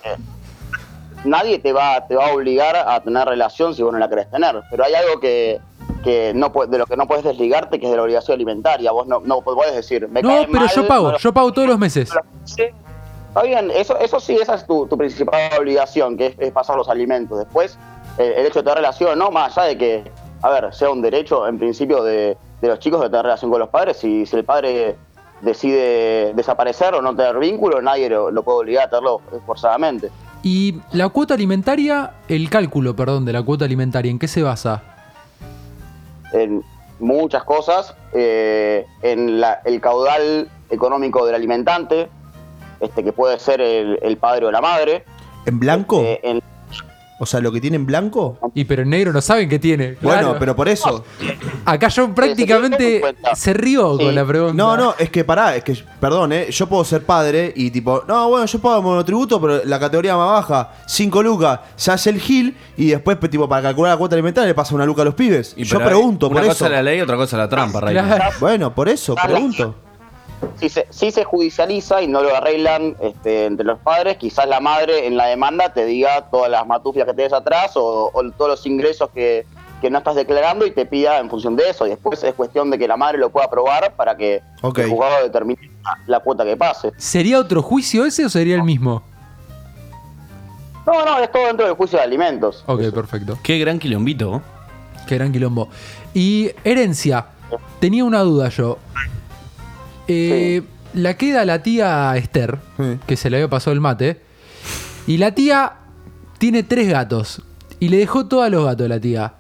Nadie te va, te va a obligar a tener relación si vos no la querés tener, pero hay algo que, que no de lo que no puedes desligarte, que es de la obligación alimentaria. Vos no, no podés decir, me No, pero mal, yo pago, no yo pago todos los meses. Sí, Está bien, eso, eso sí, esa es tu, tu principal obligación, que es, es pasar los alimentos. Después, eh, el hecho de tener relación, no, más allá de que, a ver, sea un derecho en principio de, de los chicos de tener relación con los padres, si, si el padre decide desaparecer o no tener vínculo, nadie lo, lo puede obligar a tenerlo forzadamente. Y la cuota alimentaria, el cálculo, perdón, de la cuota alimentaria, ¿en qué se basa? En muchas cosas, eh, en la- el caudal económico del alimentante, este que puede ser el, el padre o la madre. ¿En blanco? eh, en- O sea, lo que tiene en blanco. Y pero en negro no saben qué tiene. Bueno, Claro. pero por eso. Acá yo prácticamente se rió con la pregunta. No, no, es que pará, es que, perdón, ¿eh? yo puedo ser padre y tipo, no, bueno, yo pago monotributo, pero la categoría más baja, 5 lucas, se hace el gil y después, tipo, para calcular la cuota alimentaria le pasa una luca a los pibes. Y yo pregunto, una por cosa eso. es la ley, otra cosa es la trampa, Rey. Bueno, por eso, pregunto. Si se, si se judicializa y no lo arreglan este, entre los padres, quizás la madre en la demanda te diga todas las matufias que tenés atrás o, o todos los ingresos que, que no estás declarando y te pida en función de eso. Y después es cuestión de que la madre lo pueda aprobar para que el juzgado determine la cuota que pase. ¿Sería otro juicio ese o sería el mismo? No, no, es todo dentro del juicio de alimentos. Ok, perfecto. Qué gran quilombito. Qué gran quilombo. Y herencia. Tenía una duda yo. Eh, La queda la tía Esther, que se le había pasado el mate. Y la tía tiene tres gatos. Y le dejó todos los gatos la tía.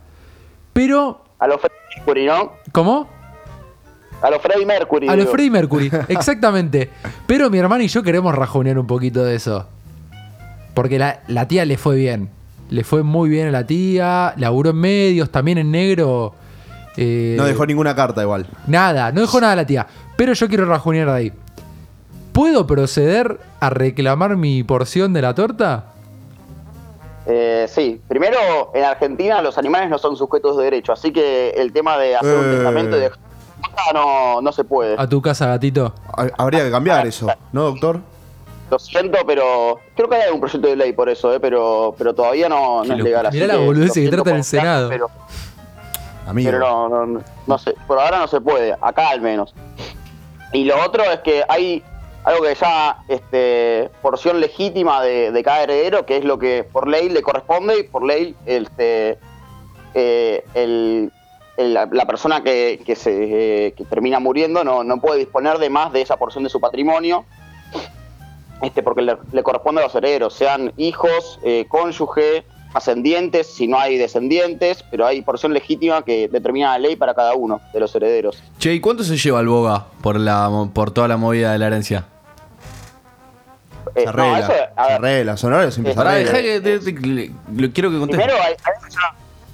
Pero. A los Freddie Mercury, ¿no? ¿Cómo? A los Freddie Mercury. A los. Freddie Mercury, [laughs] exactamente. Pero mi hermana y yo queremos rajonear un poquito de eso. Porque la, la tía le fue bien. Le fue muy bien a la tía. Laburó en medios, también en negro. eh, No dejó ninguna carta igual. Nada, no dejó nada la tía. Pero yo quiero rajonear de ahí. ¿Puedo proceder a reclamar mi porción de la torta? Eh, sí, primero, en Argentina los animales no son sujetos de derecho, así que el tema de hacer un Eh. testamento y de- no, no se puede. A tu casa, gatito. Ha- Habría que cambiar eso, ¿no, doctor? Lo siento, pero creo que hay algún proyecto de ley por eso, ¿eh? pero, pero todavía no, no es legal. así Mirá la que boludez que siento trata en el Senado. Pero, Amigo. pero no, no, no, no sé, por ahora no se puede, acá al menos. Y lo otro es que hay algo que llama este, porción legítima de, cada heredero, que es lo que por ley le corresponde y por ley este, eh, el- la, la persona que, se, eh, que termina muriendo no, no puede disponer de más de esa porción de su patrimonio, este, porque le, le corresponde a los herederos, sean hijos, eh, cónyuge, ascendientes, si no hay descendientes, pero hay porción legítima que determina la ley para cada uno de los herederos. Che, ¿y cuánto se lleva el boga por, la, por toda la movida de la herencia? Eh, Se no, arregla, eso, a se arregla, son horarios siempre se Pará, arregla. dejá que te- te- le- lo quiero que conteste. Primero hay, hay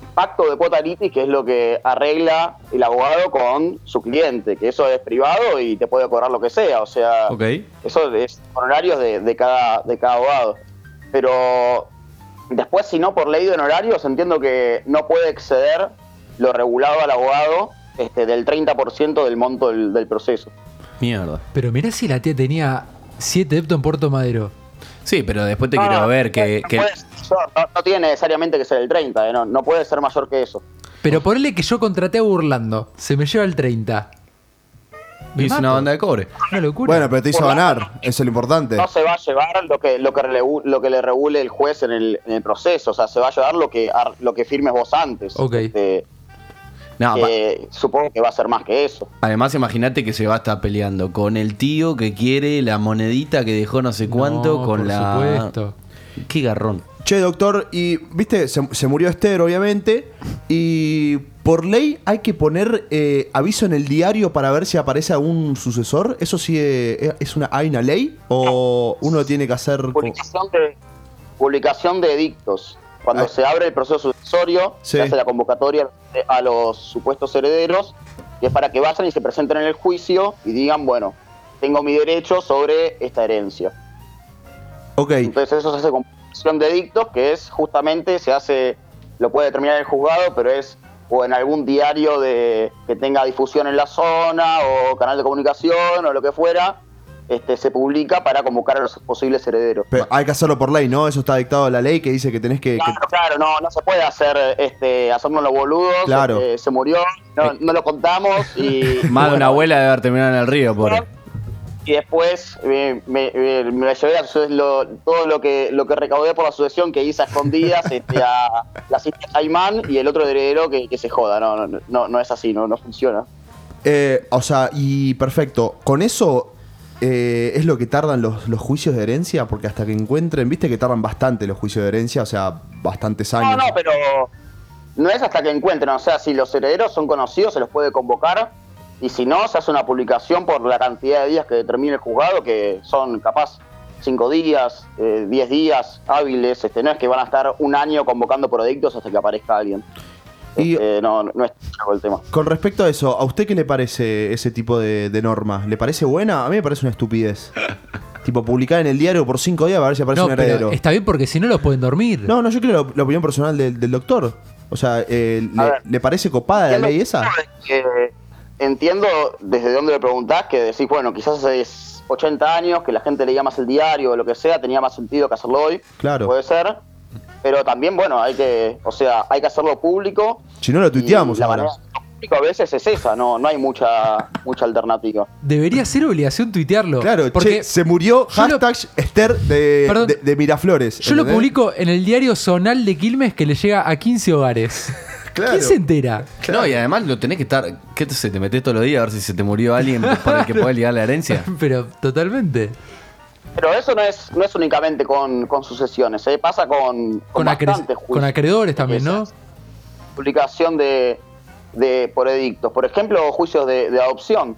un pacto de cuota litis, que es lo que arregla el abogado con su cliente, que eso es privado y te puede cobrar lo que sea, o sea, Ok. eso es honorarios de, de cada, de cada abogado. Pero después, si no por ley de honorarios, entiendo que no puede exceder lo regulado al abogado este, del 30% del monto del, del proceso. Mierda. Pero mirá si la tía tenía 7 depto en Puerto Madero. Sí, pero después te No, quiero no, ver que... no que- puede ser mayor, no- no tiene necesariamente que ser el 30, eh, no, no puede ser mayor que eso. Pero ponele que yo contraté a Burlando. Se me lleva el 30. Me hizo una mato. banda de cobre. Una locura. Bueno, pero te hizo ganar, eso es lo importante. no se va a llevar lo que lo que regu- lo que le regule el juez en el, en el proceso, o sea, se va a llevar lo que lo que firmes vos antes. Ok. Este, No, que supongo que va a ser más que eso. Además, imagínate que se va a estar peleando con el tío que quiere la monedita que dejó no sé cuánto, No, con por la. supuesto. Qué garrón. Che, doctor, y viste, se, se murió Esther, obviamente, y por ley hay que poner eh, aviso en el diario para ver si aparece algún sucesor. ¿Eso sí eh, es una, hay una ley? ¿O uno tiene que hacer... Publicación de, publicación de edictos. Cuando Ah. se abre el proceso sucesorio, Sí. se hace la convocatoria a los supuestos herederos, que es para que vayan y se presenten en el juicio y digan, bueno, tengo mi derecho sobre esta herencia. Ok, Entonces eso se hace con publicación de edictos, que es justamente, se hace, lo puede determinar el juzgado, pero es o en algún diario de que tenga difusión en la zona, o canal de comunicación, o lo que fuera, este, se publica para convocar a los posibles herederos. pero hay que hacerlo por ley, ¿no? Eso está dictado en la ley que dice que tenés que... que- Claro, claro, no, no se puede hacer, este, hacernos los boludos, Claro. este, se murió, no, no lo contamos y... [laughs] Más de bueno, una abuela de haber terminado en el río, pobre. Y después eh, me, me- me llevé a lo- todo lo que lo que recaudé por la sucesión que hice a escondidas [laughs] este, a las Islas Caimán y el otro heredero que, que se joda. No, no, no, no es así, no, no funciona. Eh, o sea, y perfecto. Con eso eh, es lo que tardan los, los juicios de herencia, porque hasta que encuentren, viste que tardan bastante los juicios de herencia, o sea, bastantes años. No, no, pero no es hasta que encuentren. O sea, si los herederos son conocidos, se los puede convocar. Y si no, se hace una publicación por la cantidad de días que determine el juzgado, que son capaz cinco días, eh, diez días hábiles. Este, no es que van a estar un año convocando por hasta que aparezca alguien. Y- Este, no, no es el tema. Con respecto a eso, ¿a usted qué le parece ese tipo de, de norma? ¿Le parece buena? A mí me parece una estupidez. [laughs] tipo, publicar en el diario por cinco días para ver si aparece No, un pero heredero. está bien porque si no los pueden dormir. No, no, yo quiero la, la opinión personal del, del doctor. O sea, eh, A le, parece copada la ley esa? que entiendo desde dónde le preguntás que decís, bueno, quizás hace 80 años que la gente leía más el diario o lo que sea, tenía más sentido que hacerlo hoy. Claro. Puede ser. Pero también, bueno, hay que, o sea, hay que hacerlo público. Si no lo tuiteamos la ahora. público a veces es esa, no, no hay mucha, mucha alternativa. Debería ser obligación tuitearlo. Claro, porque che, se murió lo- hashtag Esther de, Perdón. de- de Miraflores. Yo lo publico en el diario Zonal de Quilmes que le llega a 15 hogares. Claro. ¿Quién se entera? No, y además lo tenés que estar. ¿Qué te, se te metes todos los días a ver si se te murió alguien para el que pueda ligar la herencia? [laughs] Pero totalmente. Pero eso no es, no es únicamente con, con sucesiones, ¿eh? pasa con, con, Con, acre- con acreedores también, ¿no? publicación de, de por edictos. Por ejemplo, juicios de, de adopción.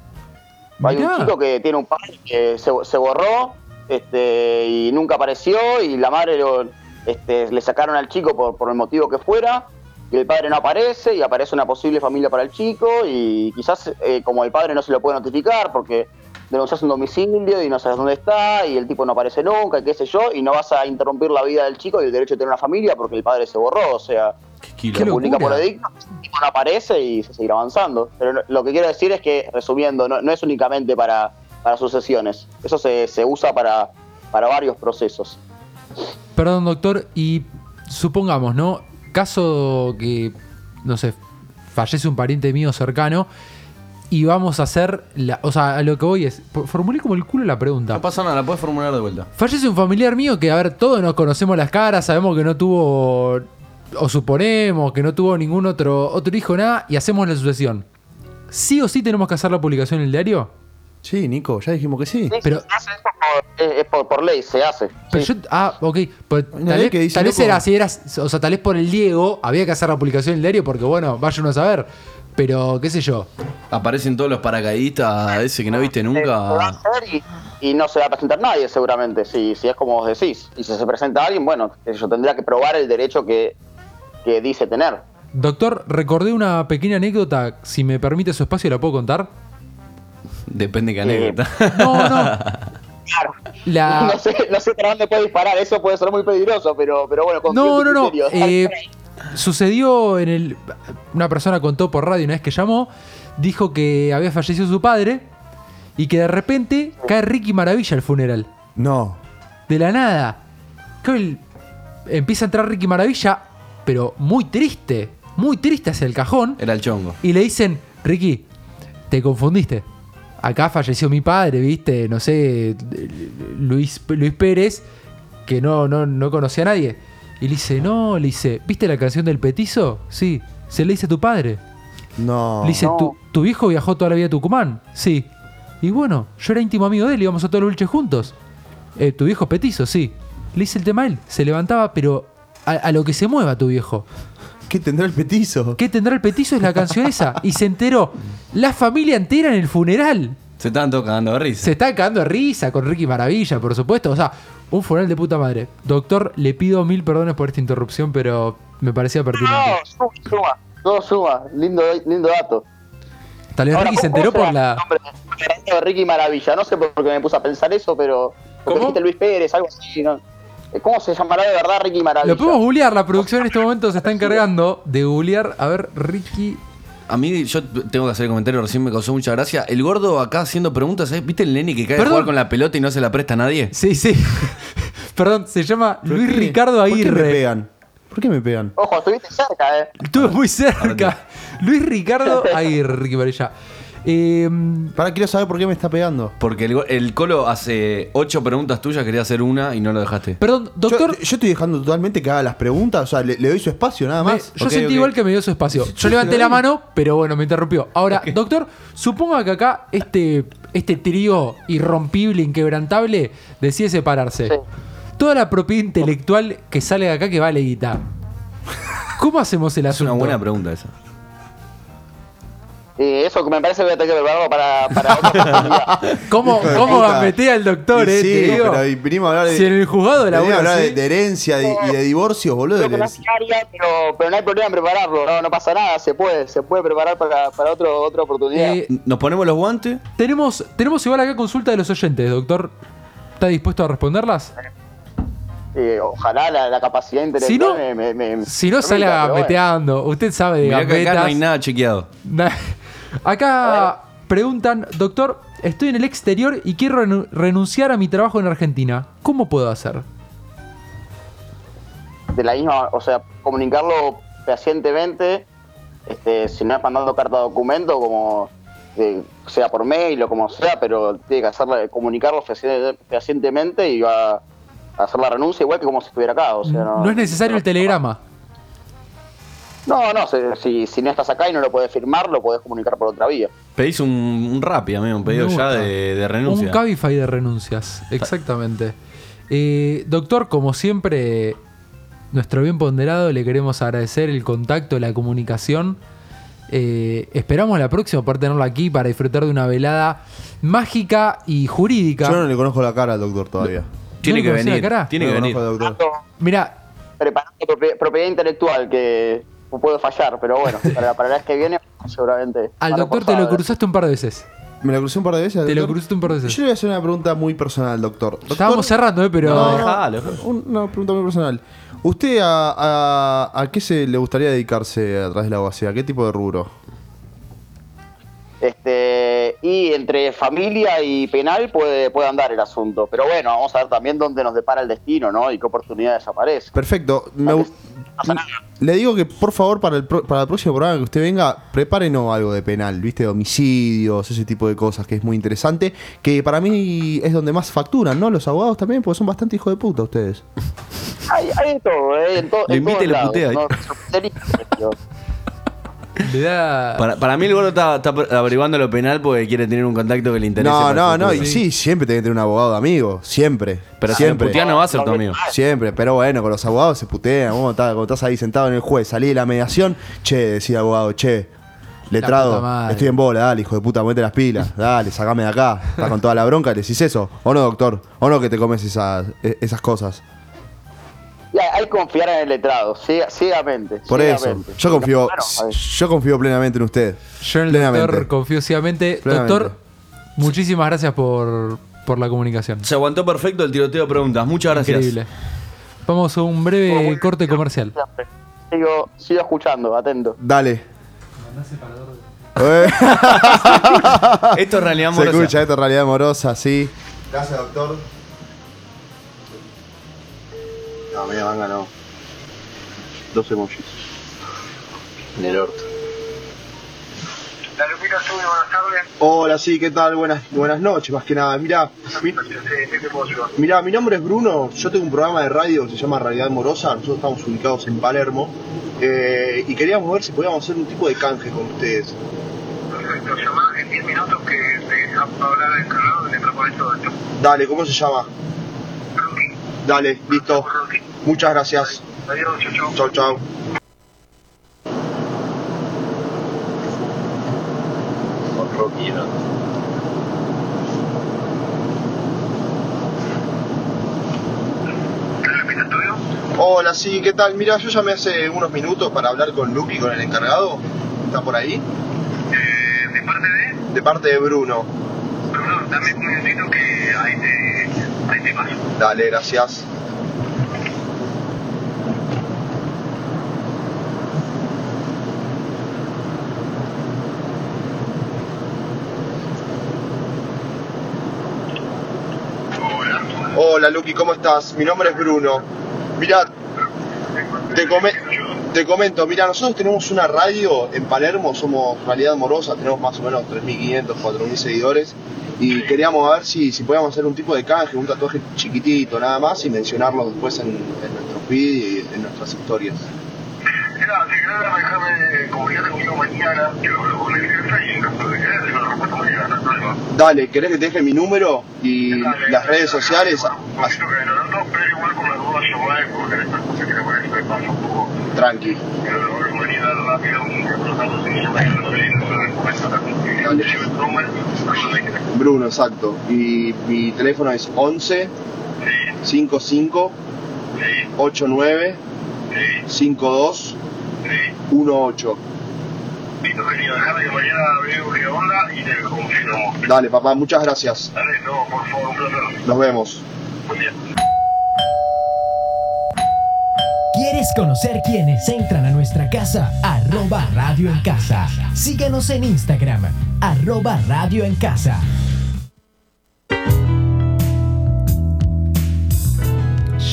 Hay un chico que tiene un padre que se, se borró este, y nunca apareció y la madre lo- este, le sacaron al chico por, por el motivo que fuera y el padre no aparece y aparece una posible familia para el chico y quizás eh, como el padre no se lo puede notificar porque denuncias un domicilio y no sabes dónde está y el tipo no aparece nunca, y qué sé yo, y no vas a interrumpir la vida del chico y el derecho de tener una familia porque el padre se borró, o sea, Qué se publica por edicto, el tipo no aparece y se seguirá avanzando. Pero lo que quiero decir es que, resumiendo, no, no es únicamente para, para sucesiones, eso se, se usa para, para varios procesos. Perdón, doctor, y supongamos, ¿no? Caso que, no sé, fallece un pariente mío cercano y vamos a hacer, la, o sea, a lo que voy es, formulé como el culo la pregunta. No pasa nada, la puedes formular de vuelta. Fallece un familiar mío que, a ver, todos nos conocemos las caras, sabemos que no tuvo, o suponemos que no tuvo ningún otro, otro hijo, nada, y hacemos la sucesión. ¿Sí o sí tenemos que hacer la publicación en el diario? Sí, Nico, ya dijimos que sí. Pero, Es, es por, por ley, se hace. pero yo, ah, ok, pues, tal vez, que dice tal vez loco. era, si eras, o sea, tal vez por el Diego había que hacer la publicación en el diario porque, bueno, vaya uno a saber. Pero, qué sé yo. Aparecen todos los paracaidistas, ese que no viste Se va a nunca. hacer y, y no se va a presentar nadie seguramente, si, si es como vos decís. Y si se presenta alguien, bueno, yo tendría que probar el derecho que, que dice tener. Doctor, recordé una pequeña anécdota, si me permite su espacio, ¿la puedo contar? Depende qué anécdota. No, no. [laughs] Claro. La... No sé, no sé para dónde puede disparar, eso puede ser muy peligroso, pero, pero bueno, confío No, no, no. Eh, sucedió en el. Una persona contó por radio una vez que llamó, dijo que había fallecido su padre y que de repente cae Ricky Maravilla al funeral. No. De la nada. El- empieza a entrar Ricky Maravilla, pero muy triste, muy triste hacia el cajón. Era el chongo. Y le dicen, Ricky, te confundiste. Acá falleció mi padre, viste, no sé, Luis, Luis Pérez, que no, no, no conocía a nadie. Y le dice, no, le dice, ¿viste la canción del petizo? Sí, se le dice a tu padre. No. Le dice, ¿Tu, ¿tu viejo viajó toda la vida a Tucumán? Sí. Y bueno, yo era íntimo amigo de él, íbamos a todos los luches juntos. "Eh, ¿Tu viejo petizo? Sí. Le hice el tema a él, se levantaba, pero a, a lo que se mueva tu viejo. ¿Qué tendrá el petizo? ¿Qué tendrá el petizo? Es la canción esa. Y se enteró la familia entera en el funeral. Se estaban todos cagando de risa. Se está cagando de risa con Ricky Maravilla, por supuesto. O sea, un funeral de puta madre. Doctor, le pido mil perdones por esta interrupción, pero me parecía pertinente. No, suma, suma, todo suma, lindo, lindo dato. Tal vez Ahora, Ricky se ¿cómo enteró por la. nombre de Ricky Maravilla, no sé por qué me puse a pensar eso, pero. ¿Cómo? Luis Pérez, algo así, ¿no? Eh, ¿Cómo se llamará de verdad Ricky Maravilla? Lo podemos googlear, la producción en este momento se está encargando de googlear. A ver, Ricky. A mí, yo tengo que hacer el comentario, recién me causó mucha gracia. El gordo acá haciendo preguntas, ¿sabes? ¿Viste el nene que cae a jugar con la pelota y no se la presta a nadie? Sí, sí. [laughs] Perdón, se llama ¿Pero Luis qué? Ricardo ¿Por qué me Aguirre. pegan? ¿Por qué me pegan? Ojo, estuviste cerca, eh. Estuve muy cerca. Luis Ricardo Aguirre, Ricky Maravilla. Eh, Para, quiero saber por qué me está pegando. Porque el, Colo hace ocho preguntas tuyas, quería hacer una y no lo dejaste. perdón, doctor. Yo, yo estoy dejando totalmente que haga las preguntas, o sea, le, le doy su espacio nada Me- más. yo sentí igual que me dio su espacio. Yo levanté la mano, pero bueno, me interrumpió. Ahora, doctor, suponga que acá este, este trío irrompible, inquebrantable, decide separarse. Sí. Toda la propiedad intelectual que sale de acá que vale guita. ¿Cómo hacemos el Es una asunto? buena pregunta esa. Eh, eso que me parece que voy a tener que prepararlo para, para otra oportunidad. [laughs] ¿Cómo, cómo gambetea el doctor, Y eh? sí, te digo? pero y vinimos a hablar de. Si en el juzgado la a hablar de, de herencia y, y de divorcios, boludo. No área, pero, pero no hay problema en prepararlo, no, no pasa nada, se puede, se puede preparar para, para otro, otra oportunidad. Eh, ¿Nos ponemos los guantes? tenemos, tenemos igual acá consulta de los oyentes, doctor. ¿Está dispuesto a responderlas? Eh, ojalá la, la capacidad Si intelectual no- me, me, me- Si no me sale pero bueno. gambeteando, usted sabe de Mirá que acá gambetas. no hay nada chequeado. Acá preguntan, doctor, estoy en el exterior y quiero renu- renunciar a mi trabajo en Argentina. ¿Cómo puedo hacer? de la misma, o sea, comunicarlo fehacientemente, este, si no es mandando carta de documento, como eh, sea por mail o como sea, pero tiene que hacerla, comunicarlo fehacientemente y va a hacer la renuncia igual que como si estuviera acá. O sea, no, No es necesario el telegrama. No, no, si, si, si no estás acá y no lo podés firmar, lo podés comunicar por otra vía. Pedís un, un Rappi, amigo, un pedido ya de, de renuncia. Un Cabify de renuncias, exactamente. Eh, doctor, como siempre, nuestro bien ponderado, le queremos agradecer el contacto, la comunicación. Eh, esperamos la próxima poder tenerlo aquí para disfrutar de una velada mágica y jurídica. Yo no le conozco la cara al doctor todavía. Tiene ¿No que venir. la cara? Tiene No que venir. doctor. Mira, Preparando propie- propiedad intelectual, que puedo fallar, pero bueno, [laughs] para, para la vez que viene, seguramente. al doctor te lo reforzado. cruzaste un par de veces. Me la crucé un par de veces. Te lo cruzaste un par de veces. Yo le voy a hacer una pregunta muy personal, doctor. Doctor- Estábamos cerrando, ¿eh? Pero. No, Dejalo. una pregunta muy personal. ¿Usted a, a- a qué se le gustaría dedicarse a través de la abogacía? ¿Qué tipo de rubro? Este, y entre familia y penal puede, puede andar el asunto. Pero bueno, vamos a ver también dónde nos depara el destino, ¿no? Y qué oportunidades aparecen. Perfecto. Me le digo que por favor para el, pro- para el próximo programa que usted venga, prepárenos algo de penal, ¿viste? De homicidios, ese tipo de cosas que es muy interesante. Que para mí es donde más facturan, ¿no? Los abogados también, porque son bastante hijos de puta ustedes. Hay, hay de todo, ¿eh? En, to- Lo en invita y lo putea, ¿eh? Sortería, Le da. Para, para mí el gordo está, está averiguando lo penal porque quiere tener un contacto que le interese. No, no, no. Y sí, siempre tenés que tener un abogado de amigo. Siempre. Pero si siempre. putea no va a ser tu amigo. Siempre, pero bueno, con los abogados se putean. Vos estás, cuando estás ahí sentado en el juez, salí de la mediación, che, decía abogado, che, letrado, estoy en bola, dale, hijo de puta, mete las pilas, dale, sacame de acá. Estás con toda la bronca, le decís eso. ¿O no, doctor? ¿O no que te comes esas, e- esas cosas? Hay, hay que confiar en el letrado, ciega- ciegamente. Por eso, ciegamente. yo confío, ver. yo confío plenamente en usted. Yo en el Plenamente. doctor confío ciegamente. Plenamente. Doctor, muchísimas gracias por, por la comunicación. Se aguantó perfecto el tiroteo de preguntas. Muchas gracias. Increíble. Vamos a un breve corte comercial. Sigo, sigo escuchando, atento. Dale. Eh. [laughs] [laughs] Esto es realidad Se amorosa. escucha, esto es realidad amorosa, sí. Gracias, doctor. No, media manga no. Dos emojis. En el orto. La Lupita sube, buenas tardes. Hola, sí, ¿qué tal? Buenas, buenas noches, más que nada. Mira, mi, mira, mi nombre es Bruno. Yo tengo un programa de radio que se llama Realidad Morosa. Nosotros estamos ubicados en Palermo. eh, y queríamos ver si podíamos hacer un tipo de canje con ustedes. Perfecto, llamá en 10 minutos que te a hablar el encargado mientras pones todo esto. Dale, ¿cómo se llama? Dale, listo. Muchas gracias. Adiós, chau, chau. Chau, chau. ¿La Lupita estudio? Hola, sí, ¿qué tal? Mira, yo llamé hace unos minutos para hablar con Luqui, con el encargado. ¿Está por ahí? Eh, ¿De parte de? De parte de Bruno. Bruno, dame un minutito que ahí te, Dale, gracias. Hola, Luqui, ¿cómo estás? Mi nombre es Bruno. Mira, te, te comento, mira, nosotros tenemos una radio en Palermo, somos Realidad Morosa, tenemos más o menos 3.500, 4.000 seguidores y queríamos ver si, si podíamos hacer un tipo de canje, un tatuaje chiquitito nada más y mencionarlo después en, en nuestros vídeos y en nuestras historias. Mira, si querés déjame comunicarte conmigo mañana, que lo el jefe y en caso de querer, te lo Dale, ¿querés que te deje mi número y las redes sociales? Tranqui. Bruno, exacto. Y mi teléfono es 11 55 89 52 18. Listo, querido, que mañana veo qué onda y te confirmo. Dale, papá, muchas gracias. Dale, no, por favor, un placer. Nos vemos. Buen día. ¿Quieres conocer quiénes entran a nuestra casa? Arroba Radio en Casa. Síguenos en Instagram. Arroba Radio en Casa.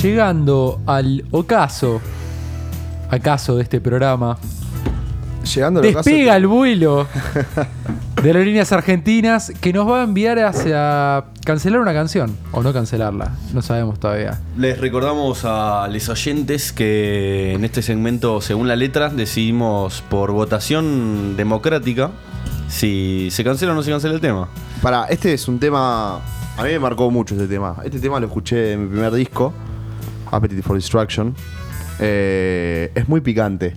Llegando al ocaso, acaso de este programa, Llegando despega el vuelo de aerolíneas argentinas que nos va a enviar hacia cancelar una canción o no cancelarla, no sabemos todavía. Les recordamos a los oyentes que en este segmento, según la letra, decidimos por votación democrática si se cancela o no se cancela el tema. Para, este es un tema. A mí me marcó mucho este tema. Este tema lo escuché en mi primer disco, Appetite for Destruction. Eh, es muy picante.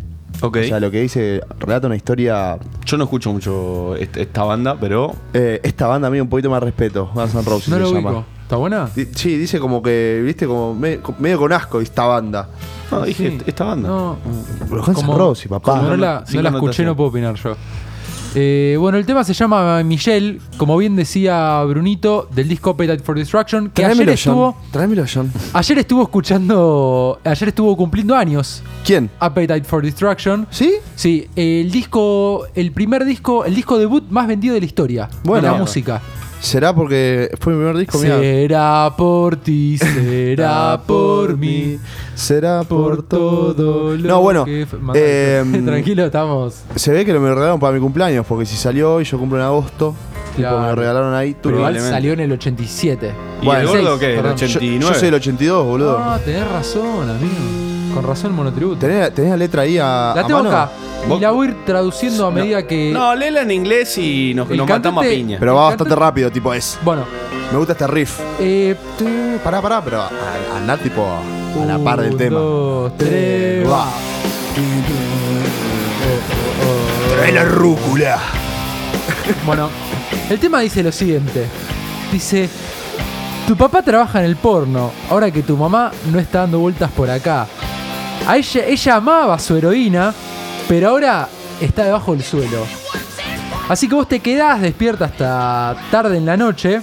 Ok. O sea, lo que dice, relata una historia. Yo no escucho mucho est- esta banda, pero. Eh, esta banda a mí un poquito más respeto. Guns N' Roses No se lo llama. ubico. ¿Está buena? Di- Sí, dice como que, viste, como me- medio con asco esta banda. No, dije Sí. esta banda. No. Pero Guns N' Como- Roses, papá. como no la, Sin no la escuché, connotación. no puedo opinar yo. Eh, bueno, el tema se llama Michelle, como bien decía Brunito, del disco Appetite for Destruction, que ayer Tráemelo, estuvo, John. Tráemelo, John. ayer estuvo escuchando, ayer estuvo cumpliendo años. ¿Quién? Appetite for Destruction. ¿Sí? Sí, el disco, el primer disco, el disco debut más vendido de la historia. Bueno. de la música. ¿Será porque fue mi primer disco? Mirá. Será por ti, [laughs] será por mí. Será por todo lo No, bueno. que eh, [laughs] Tranquilo, estamos. Se ve que lo me regalaron para mi cumpleaños, porque si salió y yo cumplo en agosto, tipo, Claro. me regalaron ahí. Pero igual salió en el 87. ¿Y el gordo qué? ¿El perdón. 89? Yo, yo soy del 82, boludo. Ah, tenés razón, amigo. Con razón el monotributo. ¿Tenés, tenés la letra ahí a, La a tengo mano? acá. Y la voy a ir traduciendo a medida que. No, léela en inglés y nos, nos matamos a piña. Pero va bastante cantante- rápido, tipo es. Bueno, Me gusta este riff. eh. Eh, Pará, pará, pero andá tipo a la par del tema. Dos, tres, va. Trae la rúcula. Bueno, el tema dice lo siguiente. Dice, tu papá trabaja en el porno, ahora que tu mamá no está dando vueltas por acá. A ella, ella amaba a su heroína, pero ahora está debajo del suelo. Así que vos te quedás despierta hasta tarde en la noche.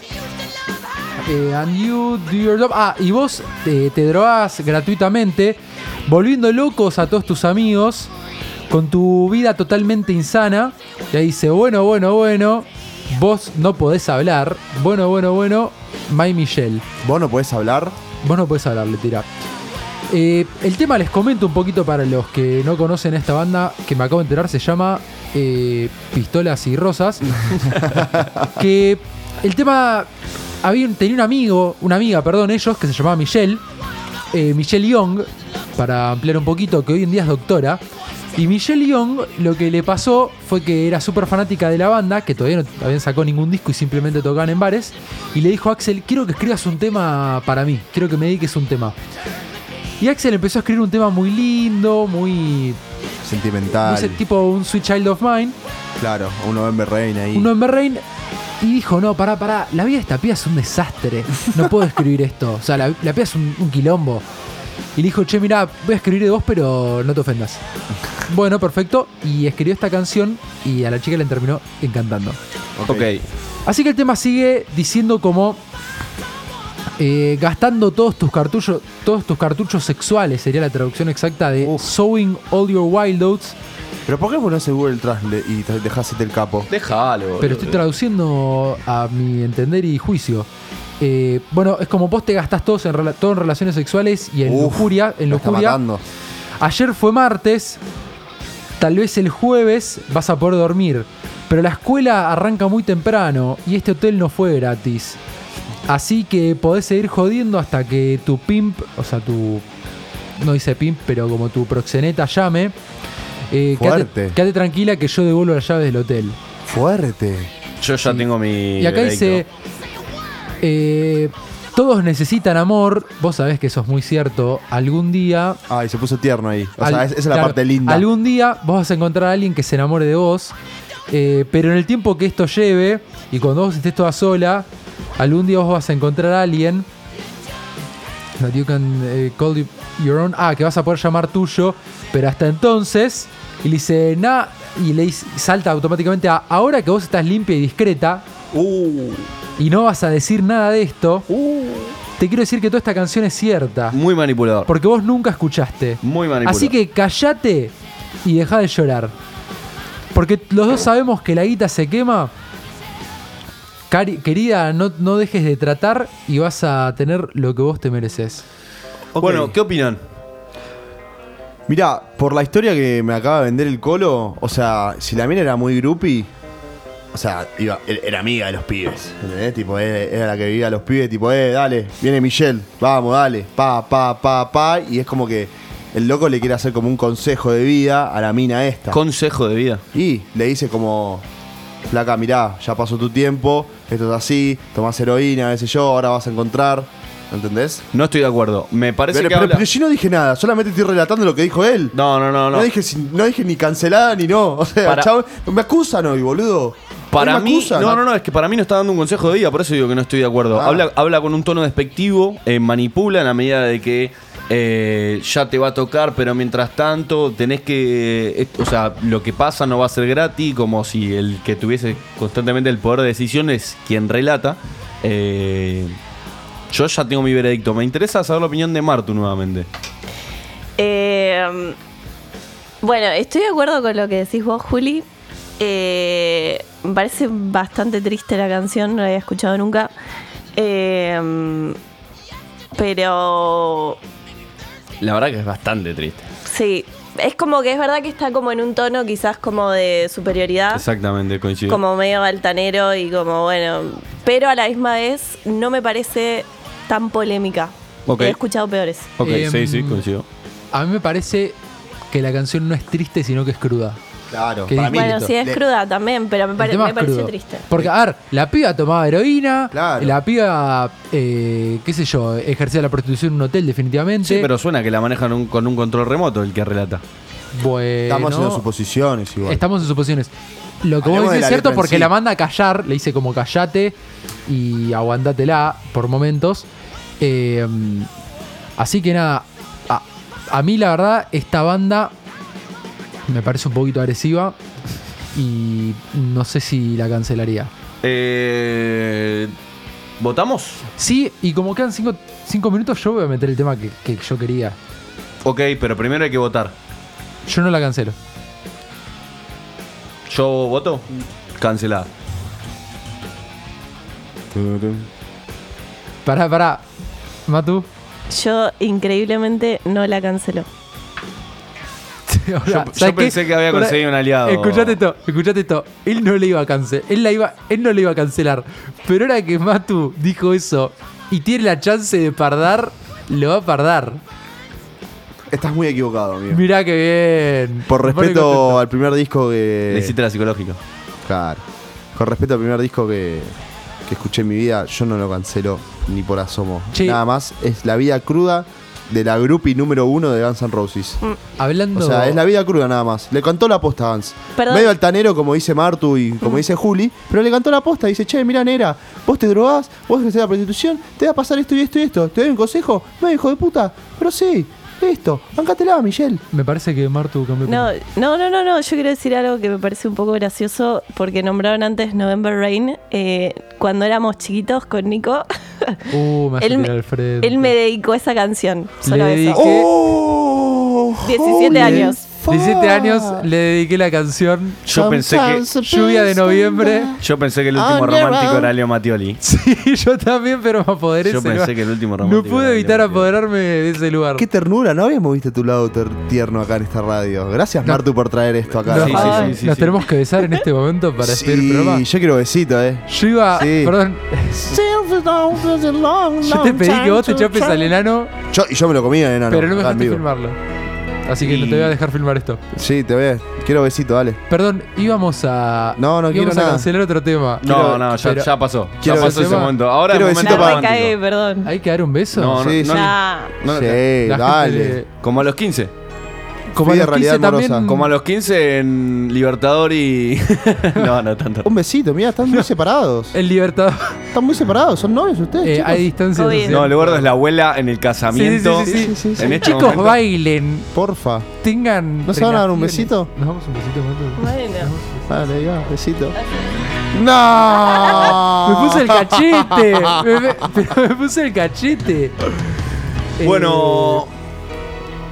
Eh, and you do your job. Ah, y vos te, te drogás gratuitamente, volviendo locos a todos tus amigos, con tu vida totalmente insana. Y ahí dice, bueno, bueno, bueno, vos no podés hablar. Bueno, bueno, bueno, My Michelle. ¿Vos no podés hablar? Vos no podés hablar, le tira. Eh, el tema les comento un poquito para los que no conocen esta banda, que me acabo de enterar, se llama eh, Pistolas y Rosas. [laughs] que el tema había tenía un amigo, una amiga, perdón, ellos, que se llamaba Michelle, eh, Michelle Young, para ampliar un poquito, que hoy en día es doctora. Y Michelle Young lo que le pasó fue que era súper fanática de la banda, que todavía no habían sacado ningún disco y simplemente tocaban en bares. Y le dijo a Axel, quiero que escribas un tema para mí, quiero que me dediques un tema. Y Axel empezó a escribir un tema muy lindo, muy... Sentimental. sé, tipo un Sweet Child of Mine. Claro, un November Rain ahí. Un November Rain. Y dijo, no, pará, pará, la vida de esta piba es un desastre. No puedo escribir esto. O sea, la, la piba es un, un quilombo. Y le dijo, che, mira, voy a escribir de vos, pero no te ofendas. Bueno, perfecto. Y escribió esta canción y a la chica le terminó encantando. Ok. Así que el tema sigue diciendo como eh, gastando todos tus cartuchos, todos tus cartuchos sexuales sería la traducción exacta de sowing all your wild oats. Pero ¿por qué vos no haces Google Translate y te dejás el capo? Déjalo. Pero estoy traduciendo a mi entender y juicio. Eh, bueno, es como vos te gastás todos en, todo en relaciones sexuales y en Uf, lujuria. En lujuria. matando. Ayer fue martes, tal vez el jueves vas a poder dormir, pero la escuela arranca muy temprano y este hotel no fue gratis. Así que podés seguir jodiendo hasta que tu pimp, o sea, tu... No dice pimp, pero como tu proxeneta llame. Eh, quédate, Fuerte. quédate tranquila que yo devuelvo las llaves del hotel. Fuerte. Yo ya tengo mi. Y acá veredicto. dice, eh, todos necesitan amor, vos sabés que eso es muy cierto, algún día... Ay, se puso tierno ahí. O al- sea, esa es la claro, parte linda. Algún día vos vas a encontrar a alguien que se enamore de vos, eh, pero en el tiempo que esto lleve, y cuando vos estés toda sola, algún día vos vas a encontrar a alguien that you can eh, call you- your own, ah, que vas a poder llamar tuyo, pero hasta entonces, y le dice, nah, y le dice- salta automáticamente a, ahora que vos estás limpia y discreta, y no vas a decir nada de esto, te quiero decir que toda esta canción es cierta. Muy manipulador. Porque vos nunca escuchaste. Muy manipulador. Así que callate y deja de llorar. Porque los dos sabemos que la guita se quema. Cari- querida, no, no dejes de tratar y vas a tener lo que vos te mereces. Bueno, ¿qué opinan? Mirá, por la historia que me acaba de vender el colo, o sea, si la mina era muy groupie, o sea, iba, era era amiga de los pibes, ¿entendés? Tipo, era, era la que vivía a los pibes, tipo, eh, dale, viene Michelle, vamos, dale, pa, pa, pa, pa, y es como que el loco le quiere hacer como un consejo de vida a la mina esta. Consejo de vida. Y le dice como, flaca, mirá, ya pasó tu tiempo, esto es así, tomás heroína, qué sé yo, ahora vas a encontrar, ¿entendés? No estoy de acuerdo. Me parece Pero, que pero- habla- pero yo no dije nada, solamente estoy relatando lo que dijo él. No, no, no, no. No dije, no dije ni cancelada ni no. [laughs] O sea, Para- me acusan hoy, boludo. Para Hoy me mí, acusan. no, no, no, es que para mí no está dando un consejo de vida, por eso digo que no estoy de acuerdo. Ah. Habla, habla con un tono despectivo, eh, manipula en la medida de que eh, ya te va a tocar, pero mientras tanto tenés que, eh, o sea, lo que pasa no va a ser gratis, como si el que tuviese constantemente el poder de decisión es quien relata. Eh, yo ya tengo mi veredicto. Me interesa saber la opinión de Martu nuevamente. Bueno, estoy de acuerdo con lo que decís vos, Juli. Me parece bastante triste la canción, no la había escuchado nunca. Pero La verdad que es bastante triste. sí, es como que es verdad que está como en un tono quizás como de superioridad. Exactamente, coincido. como medio altanero y como bueno, pero a la misma vez no me parece tan polémica. Ok. He escuchado peores. Ok, Em, sí, sí, coincido. A mí me parece que la canción no es triste, sino que es cruda. Claro, Que para mí. Bueno, sí es Le- cruda también, pero me, pare- me crudo. triste. Porque, a ver, la piba tomaba heroína, Claro. la piba, eh, qué sé yo, ejercía la prostitución en un hotel definitivamente. Sí, pero suena que la manejan un- con un control remoto el que relata. bueno, Estamos haciendo suposiciones igual. estamos en suposiciones. Lo que vos de decís es cierto en porque sí. la manda a callar, le dice como callate y aguantátela por momentos. Eh, así que nada, a, a mí la verdad esta banda me parece un poquito agresiva y no sé si la cancelaría. Eh, ¿Votamos? Sí, y como quedan cinco, cinco minutos, yo voy a meter el tema que, que yo quería. Ok, pero primero hay que votar. Yo no la cancelo. ¿Yo voto? Cancelada. Pará, pará. Matu. Yo increíblemente no la canceló. [laughs] Ahora, Yo- pensé que había Ahora, conseguido un aliado. Escuchate esto, escuchate esto. Él no le iba a cancelar. Él, la iba, él no le iba a cancelar. Pero ahora que Matu dijo eso y tiene la chance de pardar, lo va a pardar. Estás muy equivocado, amigo. Mirá que bien. Por respeto al primer disco que. Le hiciste la psicológica. Claro. Con respeto al primer disco que, que escuché en mi vida, yo no lo cancelo ni por asomo. Nada más, es la vida cruda de la groupie número uno de Guns N' Roses. Hablando. O sea, es la vida cruda nada más. Le cantó la posta a Guns. Perdón. Medio altanero, como dice Martu y como dice Juli, pero le cantó la posta. Dice, che, mira, nera, vos te drogás, vos ejercés la prostitución, te va a pasar esto y esto y esto. ¿Te doy un consejo? No, hijo de puta. Pero sí, listo, bancatela, Michelle. Me parece que Martu cambió. No, no, no, no, no. Yo quiero decir algo que me parece un poco gracioso porque nombraron antes November Rain. Eh, cuando éramos chiquitos con Nico, Uh, me hace él, él me dedicó esa canción. Solo Le eso. dediqué- ¡Oh! 17 años. 17 años le dediqué la canción Yo pensé que. Lluvia de Noviembre. Yo pensé que el último romántico era Leo Mattioli. [laughs] Sí, yo también, pero me apoderé Yo ese pensé lugar. que el último No romántico pude era evitar Leo apoderarme de ese lugar. Qué ternura, ¿no habíamos visto tu lado tierno acá en esta radio? Gracias, No. Martu, por traer esto acá. Nos, Sí, sí, sí, sí, nos sí. tenemos que besar en este momento para despedir el Sí, programa. yo quiero besito, eh. Yo iba. Sí. Perdón. Yo te pedí que vos te chapes al enano, Yo, y yo me lo comía, enano. pero no me dejaste filmarlo. Así que no Y- te voy a dejar filmar esto. Sí, te ve. Quiero besito, dale. Perdón, íbamos a. No, no quiero íbamos a nada. cancelar otro tema. No, Quiero- no, ya, pero- ya pasó. Ya Quiero pasó ese momento. Ahora Quiero es besito para- romántico. perdón. ¿Hay que dar un beso? No, no, Sí, no, sí. No, sí, dale. gente- Como a los 15. Como a los 15 realidad también. amorosa. Como a los 15 en Libertador y. [laughs] no, no tanto. Un besito, mira, están muy separados. El Libertador. Están muy separados, son novios ustedes. Eh, chicos? hay distancia. COVID. No, lo gordo es la abuela en el casamiento. Sí, sí, sí, sí, sí, sí. En este Chicos, momento- bailen. Porfa. Tengan. ¿No se van a dar un relaciones. besito? Nos damos un besito, Matu. Bueno. Dale, diga, besito. ¡No! [laughs] Me puse el cachete. me, me- pero [laughs] me puse el cachete. Eh, Bueno,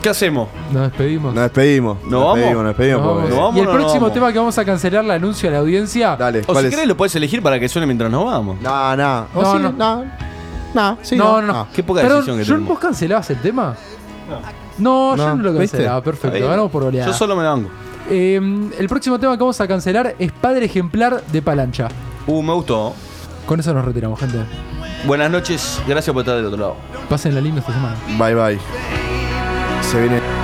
¿qué hacemos? nos despedimos. Nos despedimos. ¿Nos nos vamos? despedimos, nos despedimos. Nos porque- vamos. ¿Nos vamos y el o no nos próximo vamos? tema que vamos a cancelar la anuncio a la audiencia. Dale, O ¿cuál si es? querés lo puedes elegir para que suene mientras nos vamos. No, no. O No, sí, no. no. No, sí, no, no, no. Ah. Qué poca Perdón, decisión que ¿yo- tenemos. ¿Vos cancelabas el tema? No, yo No, no lo ¿viste? cancelaba. Perfecto, ganamos por goleada. Yo solo me la banco. Eh, el próximo tema que vamos a cancelar es Padre Ejemplar de Palancha. Uh, me gustó. Con eso nos retiramos, gente. Buenas noches, gracias por estar del otro lado. Pasen la linda esta semana. Bye, bye. Se viene.